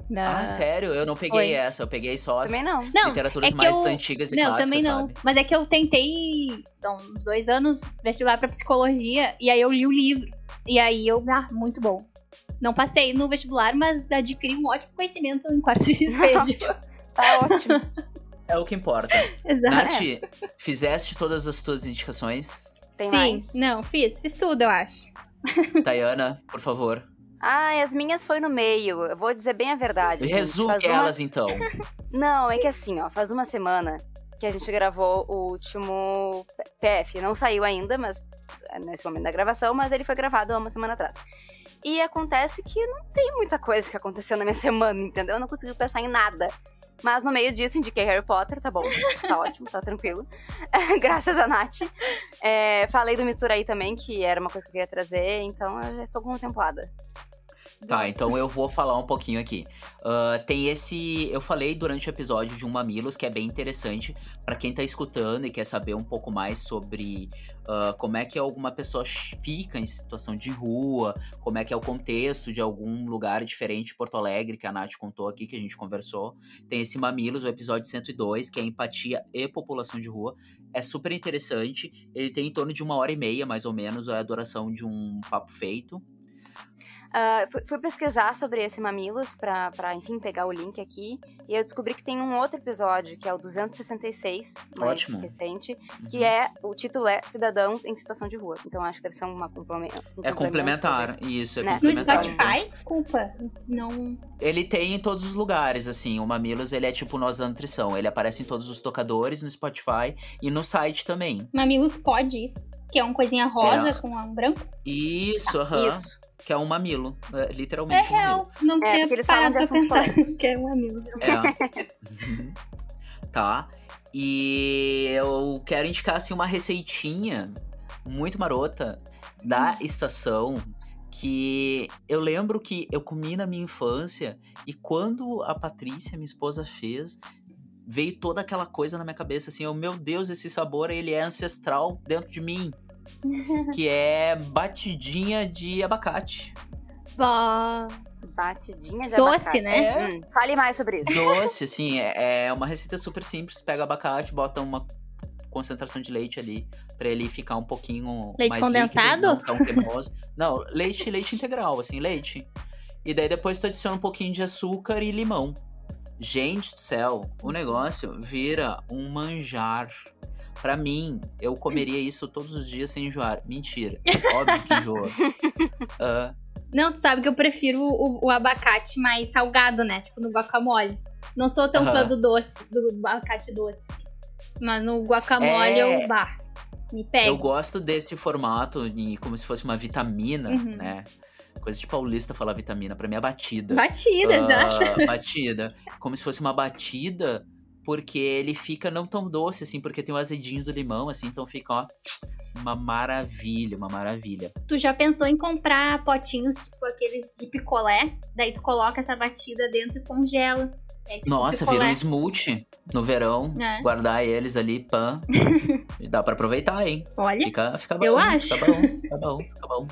Na... Ah, sério? Eu não peguei essa. Eu peguei só as não. literaturas é mais eu... antigas e não, clássicas, também não. Sabe? Mas é que eu tentei, então, uns dois anos, vestibular pra psicologia, e aí eu li o livro. E aí eu, ah, muito bom. Não passei no vestibular, mas adquiri um ótimo conhecimento em quarto de <laughs> despejo. tá ótimo. É o que importa. <laughs> Exato. Nath, fizeste todas as tuas indicações? Tem Sim, mais? não, fiz. Fiz tudo, eu acho. Tayana, por favor. Ah, as minhas foi no meio. Eu vou dizer bem a verdade. Resume elas, uma... então. <laughs> Não, é que assim, ó, faz uma semana que a gente gravou o último PF. Não saiu ainda, mas é, nesse momento da gravação, mas ele foi gravado há uma semana atrás. E acontece que não tem muita coisa que aconteceu na minha <laughs> semana, entendeu? Eu não consegui pensar em nada. Mas no meio disso, indiquei Harry Potter, tá bom, tá <laughs> ótimo, tá tranquilo. Graças a Nath. É, falei do Mistura aí também, que era uma coisa que eu queria trazer, então eu já estou contemplada. Tá, então eu vou falar um pouquinho aqui. Uh, tem esse. Eu falei durante o episódio de um Mamilos que é bem interessante para quem tá escutando e quer saber um pouco mais sobre uh, como é que alguma pessoa fica em situação de rua, como é que é o contexto de algum lugar diferente de Porto Alegre, que a Nath contou aqui, que a gente conversou. Tem esse Mamilos, o episódio 102, que é empatia e população de rua. É super interessante. Ele tem em torno de uma hora e meia, mais ou menos, a duração de um papo feito. Uh, fui, fui, pesquisar sobre esse Mamilos pra, pra, enfim, pegar o link aqui. E eu descobri que tem um outro episódio, que é o 266, mais Ótimo. recente, uhum. que é, o título é Cidadãos em Situação de Rua. Então acho que deve ser uma complemento. Um é complementar, isso, é né? complementar. No Spotify, desculpa, não... Ele tem em todos os lugares, assim, o Mamilos, ele é tipo Nós da Nutrição. Ele aparece em todos os tocadores, no Spotify e no site também. Mamilos pode isso? Que é uma coisinha rosa é. com um branco? Isso, aham. Uh -huh. Isso que é um mamilo. É, literalmente. É um real. Não é, tinha eles parado pra pensar que é um mamilo. É. Uhum. tá. E eu quero indicar assim, uma receitinha muito marota da hum. estação que eu lembro que eu comi na minha infância e quando a Patrícia, minha esposa, fez, veio toda aquela coisa na minha cabeça assim, oh, meu Deus, esse sabor ele é ancestral dentro de mim que é batidinha de abacate. Bah. Batidinha de Doce, abacate. né? É. Hum, fale mais sobre isso. Doce, assim, é, é uma receita super simples. Pega abacate, bota uma concentração de leite ali para ele ficar um pouquinho leite mais condensado? Líquido, não tão cremoso. não, leite, leite integral, assim, leite. E daí depois tu adiciona um pouquinho de açúcar e limão. Gente do céu, o negócio vira um manjar. Para mim, eu comeria isso todos os dias sem enjoar. Mentira. Óbvio que enjoa. <laughs> Uh, não, tu sabe que eu prefiro o, o, abacate mais salgado, né? Tipo no guacamole. Não sou tão fã do doce, do abacate doce. Mas no guacamole é... eu bah, me pega. Eu gosto desse formato como se fosse uma vitamina, uhum. né? Coisa de paulista falar vitamina, pra mim é batida. Batida, uh, exato. Batida. Como se fosse uma batida porque ele fica não tão doce, assim, porque tem o azedinho do limão, assim, então fica, ó, uma maravilha, uma maravilha. Tu já pensou em comprar potinhos, tipo aqueles de picolé? Daí tu coloca essa batida dentro e congela. Nossa, vira um smoothie no verão, é. guardar eles ali, pã. <laughs> dá para aproveitar, hein? Olha, fica, fica bom, eu acho. Fica bom, fica bom, fica bom.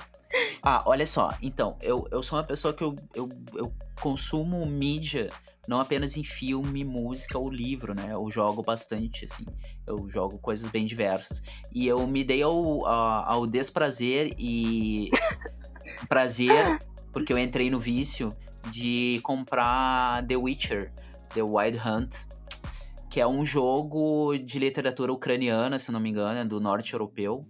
Ah, olha só, então, eu, eu sou uma pessoa que eu, eu, eu consumo mídia não apenas em filme, música ou livro, né? Eu jogo bastante, assim. Eu jogo coisas bem diversas. E eu me dei ao, ao, ao desprazer e <laughs> prazer, porque eu entrei no vício de comprar The Witcher, The Wild Hunt, que é um jogo de literatura ucraniana, se não me engano, é do norte europeu,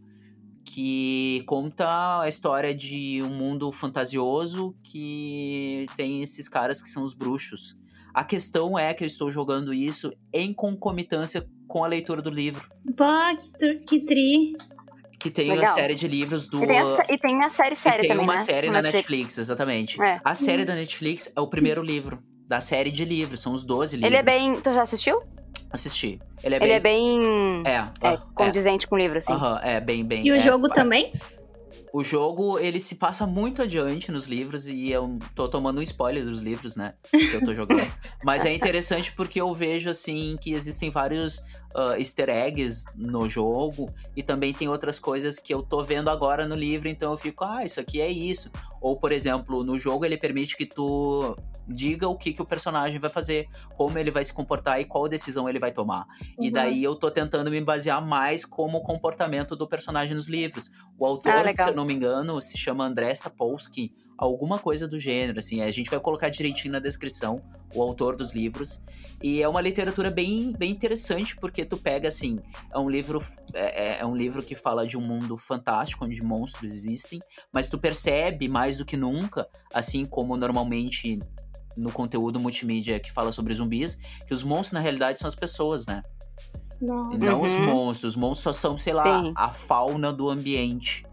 que conta a história de um mundo fantasioso que tem esses caras que são os bruxos. A questão é que eu estou jogando isso em concomitância com a leitura do livro. Pá, que, que tri. Que tem Legal. a série de livros do. E tem a, e tem a série série tem também. uma né? série na Netflix, Netflix exatamente. É. A série uhum. da Netflix é o primeiro livro da série de livros, são os 12 livros. Ele é bem. Tu já assistiu? Assisti. Ele é Ele bem. É bem. É, é condizente é. com o livro, assim. Aham, é bem, bem. E o é, jogo também? O jogo, ele se passa muito adiante nos livros e eu tô tomando um spoiler dos livros, né? Que eu tô jogando. <laughs> Mas é interessante porque eu vejo, assim, que existem vários uh, easter eggs no jogo e também tem outras coisas que eu tô vendo agora no livro, então eu fico, ah, isso aqui é isso. Ou, por exemplo, no jogo ele permite que tu diga o que, que o personagem vai fazer, como ele vai se comportar e qual decisão ele vai tomar. Uhum. E daí eu tô tentando me basear mais como o comportamento do personagem nos livros. O autor, ah, se eu não me engano, se chama André Sapolsky, alguma coisa do gênero, assim. A gente vai colocar direitinho na descrição o autor dos livros. E é uma literatura bem, bem interessante, porque tu pega, assim, é um livro é, é, é um livro que fala de um mundo fantástico, onde monstros existem, mas tu percebe mais do que nunca, assim como normalmente no conteúdo multimídia que fala sobre zumbis, que os monstros na realidade são as pessoas, né? Não, e não uhum. os monstros. Os monstros só são, sei lá, Sim. a fauna do ambiente.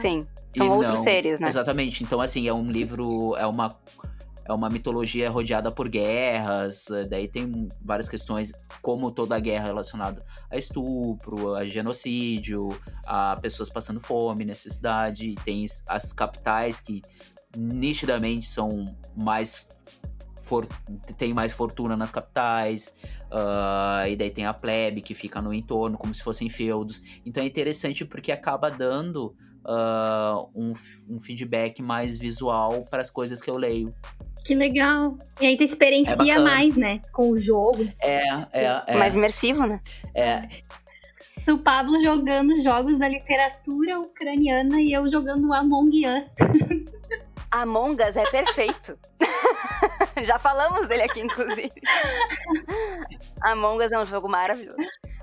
Sim, são e outros não, seres, né? Exatamente. Então, assim, é um livro, é uma é uma mitologia rodeada por guerras, daí tem várias questões, como toda a guerra relacionada a estupro, a genocídio, a pessoas passando fome, necessidade, tem as capitais que nitidamente são mais for, tem mais fortuna nas capitais, uh, e daí tem a plebe que fica no entorno, como se fossem feudos. Então é interessante porque acaba dando uh, um, um feedback mais visual para as coisas que eu leio. Que legal. E aí tu experiencia é mais, né? Com o jogo. É, é, é. Mais imersivo, né? É. O Pablo jogando jogos da literatura ucraniana e eu jogando Among Us. <laughs> Among Us é perfeito. <laughs> Já falamos dele aqui, inclusive. Among Us é um jogo maravilhoso.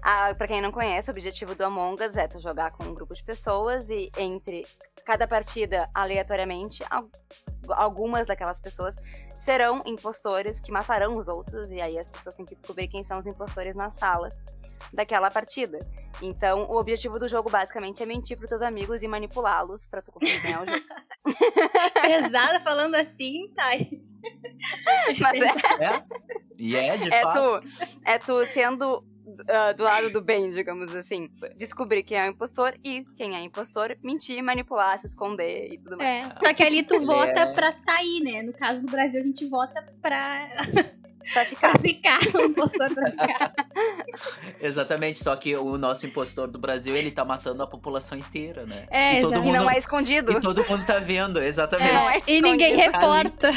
Ah, pra quem não conhece, o objetivo do Among Us é tu jogar com um grupo de pessoas e entre cada partida, aleatoriamente, algumas daquelas pessoas serão impostores que matarão os outros, e aí as pessoas têm que descobrir quem são os impostores na sala daquela partida. Então, o objetivo do jogo basicamente é mentir pros teus amigos e manipulá-los para tu conseguir ganhar o jogo. <laughs> <laughs> Pesada falando assim, tá. Mas é. É? E é, de é fato. Tu, é tu sendo uh, do lado do bem, digamos assim. Descobrir quem é o impostor e quem é impostor, mentir, manipular, se esconder e tudo mais. É, só que ali tu <laughs> vota é... pra sair, né? No caso do Brasil, a gente vota pra. Pra ficar. pra ficar, <laughs> o impostor pra ficar. Exatamente, só que o nosso impostor do Brasil, ele tá matando a população inteira, né? É, e, todo mundo, e não é escondido. E todo mundo tá vendo, exatamente. É, é e ninguém reporta.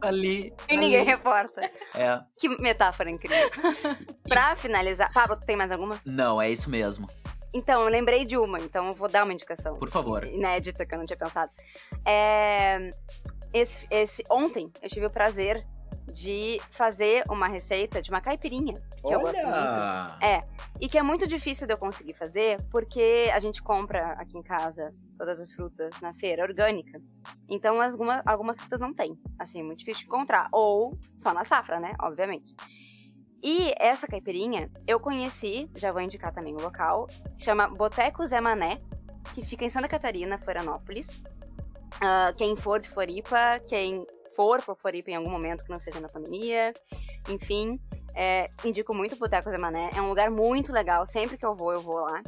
Ali. ali e ali. ninguém reporta. É. Que metáfora incrível. <laughs> pra finalizar... Pablo, tem mais alguma? Não, é isso mesmo. Então, eu lembrei de uma, então eu vou dar uma indicação. Por favor. Inédita, que eu não tinha pensado. É... Esse, esse, ontem eu tive o prazer de fazer uma receita de uma caipirinha, que Olha! eu gosto muito. É. E que é muito difícil de eu conseguir fazer, porque a gente compra aqui em casa todas as frutas na feira orgânica. Então, algumas, algumas frutas não tem. Assim, é muito difícil de encontrar. Ou só na safra, né? Obviamente. E essa caipirinha eu conheci, já vou indicar também o local, chama Boteco Zé Mané, que fica em Santa Catarina, Florianópolis. Uh, quem for de Floripa, quem for por Floripa em algum momento que não seja na pandemia. Enfim, é, indico muito o Boteco Zé Mané. É um lugar muito legal. Sempre que eu vou, eu vou lá.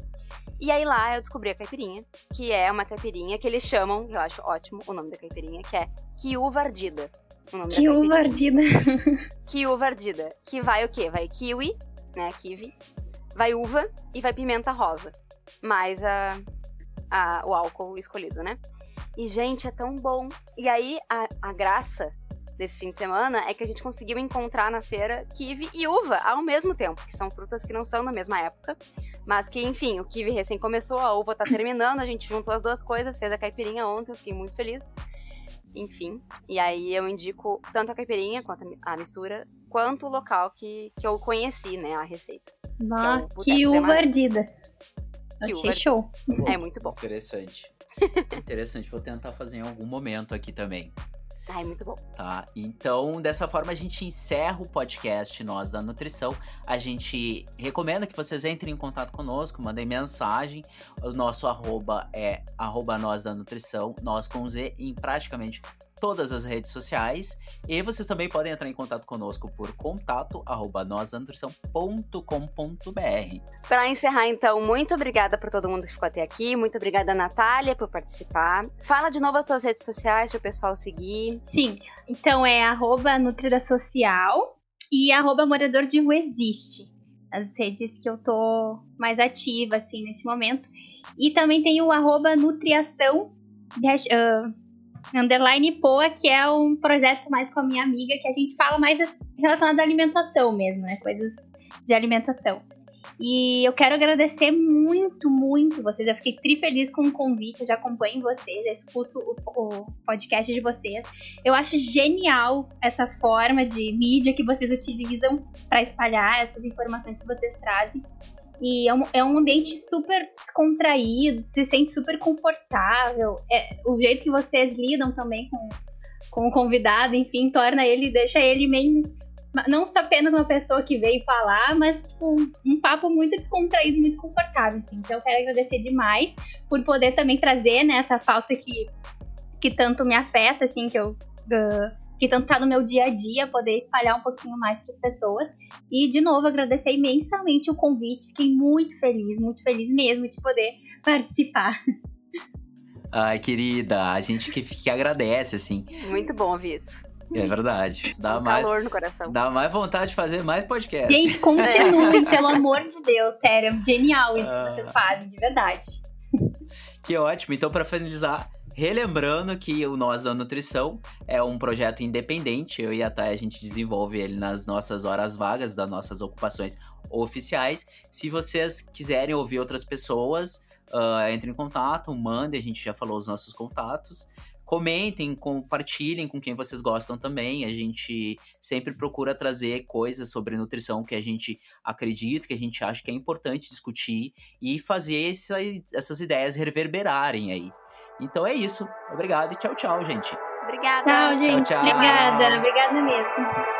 E aí lá eu descobri a caipirinha, que é uma caipirinha que eles chamam, eu acho ótimo o nome da caipirinha, que é Kiuva Ardida. O nome Kiuva Ardida. <laughs> Kiuva Ardida. Que vai o quê? Vai kiwi, né, kiwi, vai uva e vai pimenta rosa. Mais a, a, o álcool escolhido, né? E, gente, é tão bom. E aí, a, a graça desse fim de semana é que a gente conseguiu encontrar na feira kiwi e uva ao mesmo tempo, que são frutas que não são da mesma época, mas que, enfim, o kiwi recém começou, a uva tá terminando, a gente juntou as duas coisas, fez a caipirinha ontem, eu fiquei muito feliz. Enfim, e aí eu indico tanto a caipirinha quanto a mistura, quanto o local que, que eu conheci, né, a receita. Nossa, que, é que uva ardida. Achei show. É muito bom. Interessante. <laughs> Interessante, vou tentar fazer em algum momento aqui também. Ai, muito bom. Tá, então dessa forma a gente encerra o podcast Nós da Nutrição. A gente recomenda que vocês entrem em contato conosco, mandem mensagem. O nosso arroba é arroba Nós da Nutrição, nós com Z em praticamente todas as redes sociais. E vocês também podem entrar em contato conosco por contato arroba Para encerrar, então, muito obrigada por todo mundo que ficou até aqui. Muito obrigada, Natália, por participar. Fala de novo as suas redes sociais para o pessoal seguir. Sim, então é arroba Nutrida Social e arroba Morador de Rua Existe. As redes que eu tô mais ativa, assim, nesse momento. E também tem o arroba Nutriação, uh, Underline Poa, que é um projeto mais com a minha amiga, que a gente fala mais relacionado à alimentação mesmo, né? Coisas de alimentação. E eu quero agradecer muito, muito vocês. Eu fiquei tri feliz com o convite. Eu já acompanho vocês, já escuto o, o podcast de vocês. Eu acho genial essa forma de mídia que vocês utilizam para espalhar essas informações que vocês trazem. E é um, é um ambiente super descontraído, se sente super confortável. É, o jeito que vocês lidam também com, com o convidado, enfim, torna ele, deixa ele meio. Não só apenas uma pessoa que veio falar, mas tipo, um papo muito descontraído, muito confortável. Assim. Então eu quero agradecer demais por poder também trazer né, essa falta que, que tanto me afeta, assim, que eu. Uh, que tanto tá no meu dia a dia, poder espalhar um pouquinho mais para as pessoas. E, de novo, agradecer imensamente o convite. Fiquei muito feliz, muito feliz mesmo de poder participar. <laughs> Ai, querida, a gente que, que agradece, assim. Muito bom ouvir isso. É verdade. Dá um mais, calor no coração. Dá mais vontade de fazer mais podcast. Gente, <laughs> continuem, pelo amor de Deus, sério. Genial isso que vocês fazem, de verdade. Que ótimo. Então, para finalizar, relembrando que o Nós da Nutrição é um projeto independente. Eu e a Thay, a gente desenvolve ele nas nossas horas vagas, das nossas ocupações oficiais. Se vocês quiserem ouvir outras pessoas, uh, em contato, mandem, a gente já falou os nossos contatos. Comentem, compartilhem com quem vocês gostam também. A gente sempre procura trazer coisas sobre nutrição que a gente acredita, que a gente acha que é importante discutir e fazer essa, essas ideias reverberarem aí. Então é isso. Obrigado e tchau, tchau, gente. Obrigada. Tchau, gente. Tchau, tchau. Obrigada. Obrigada mesmo.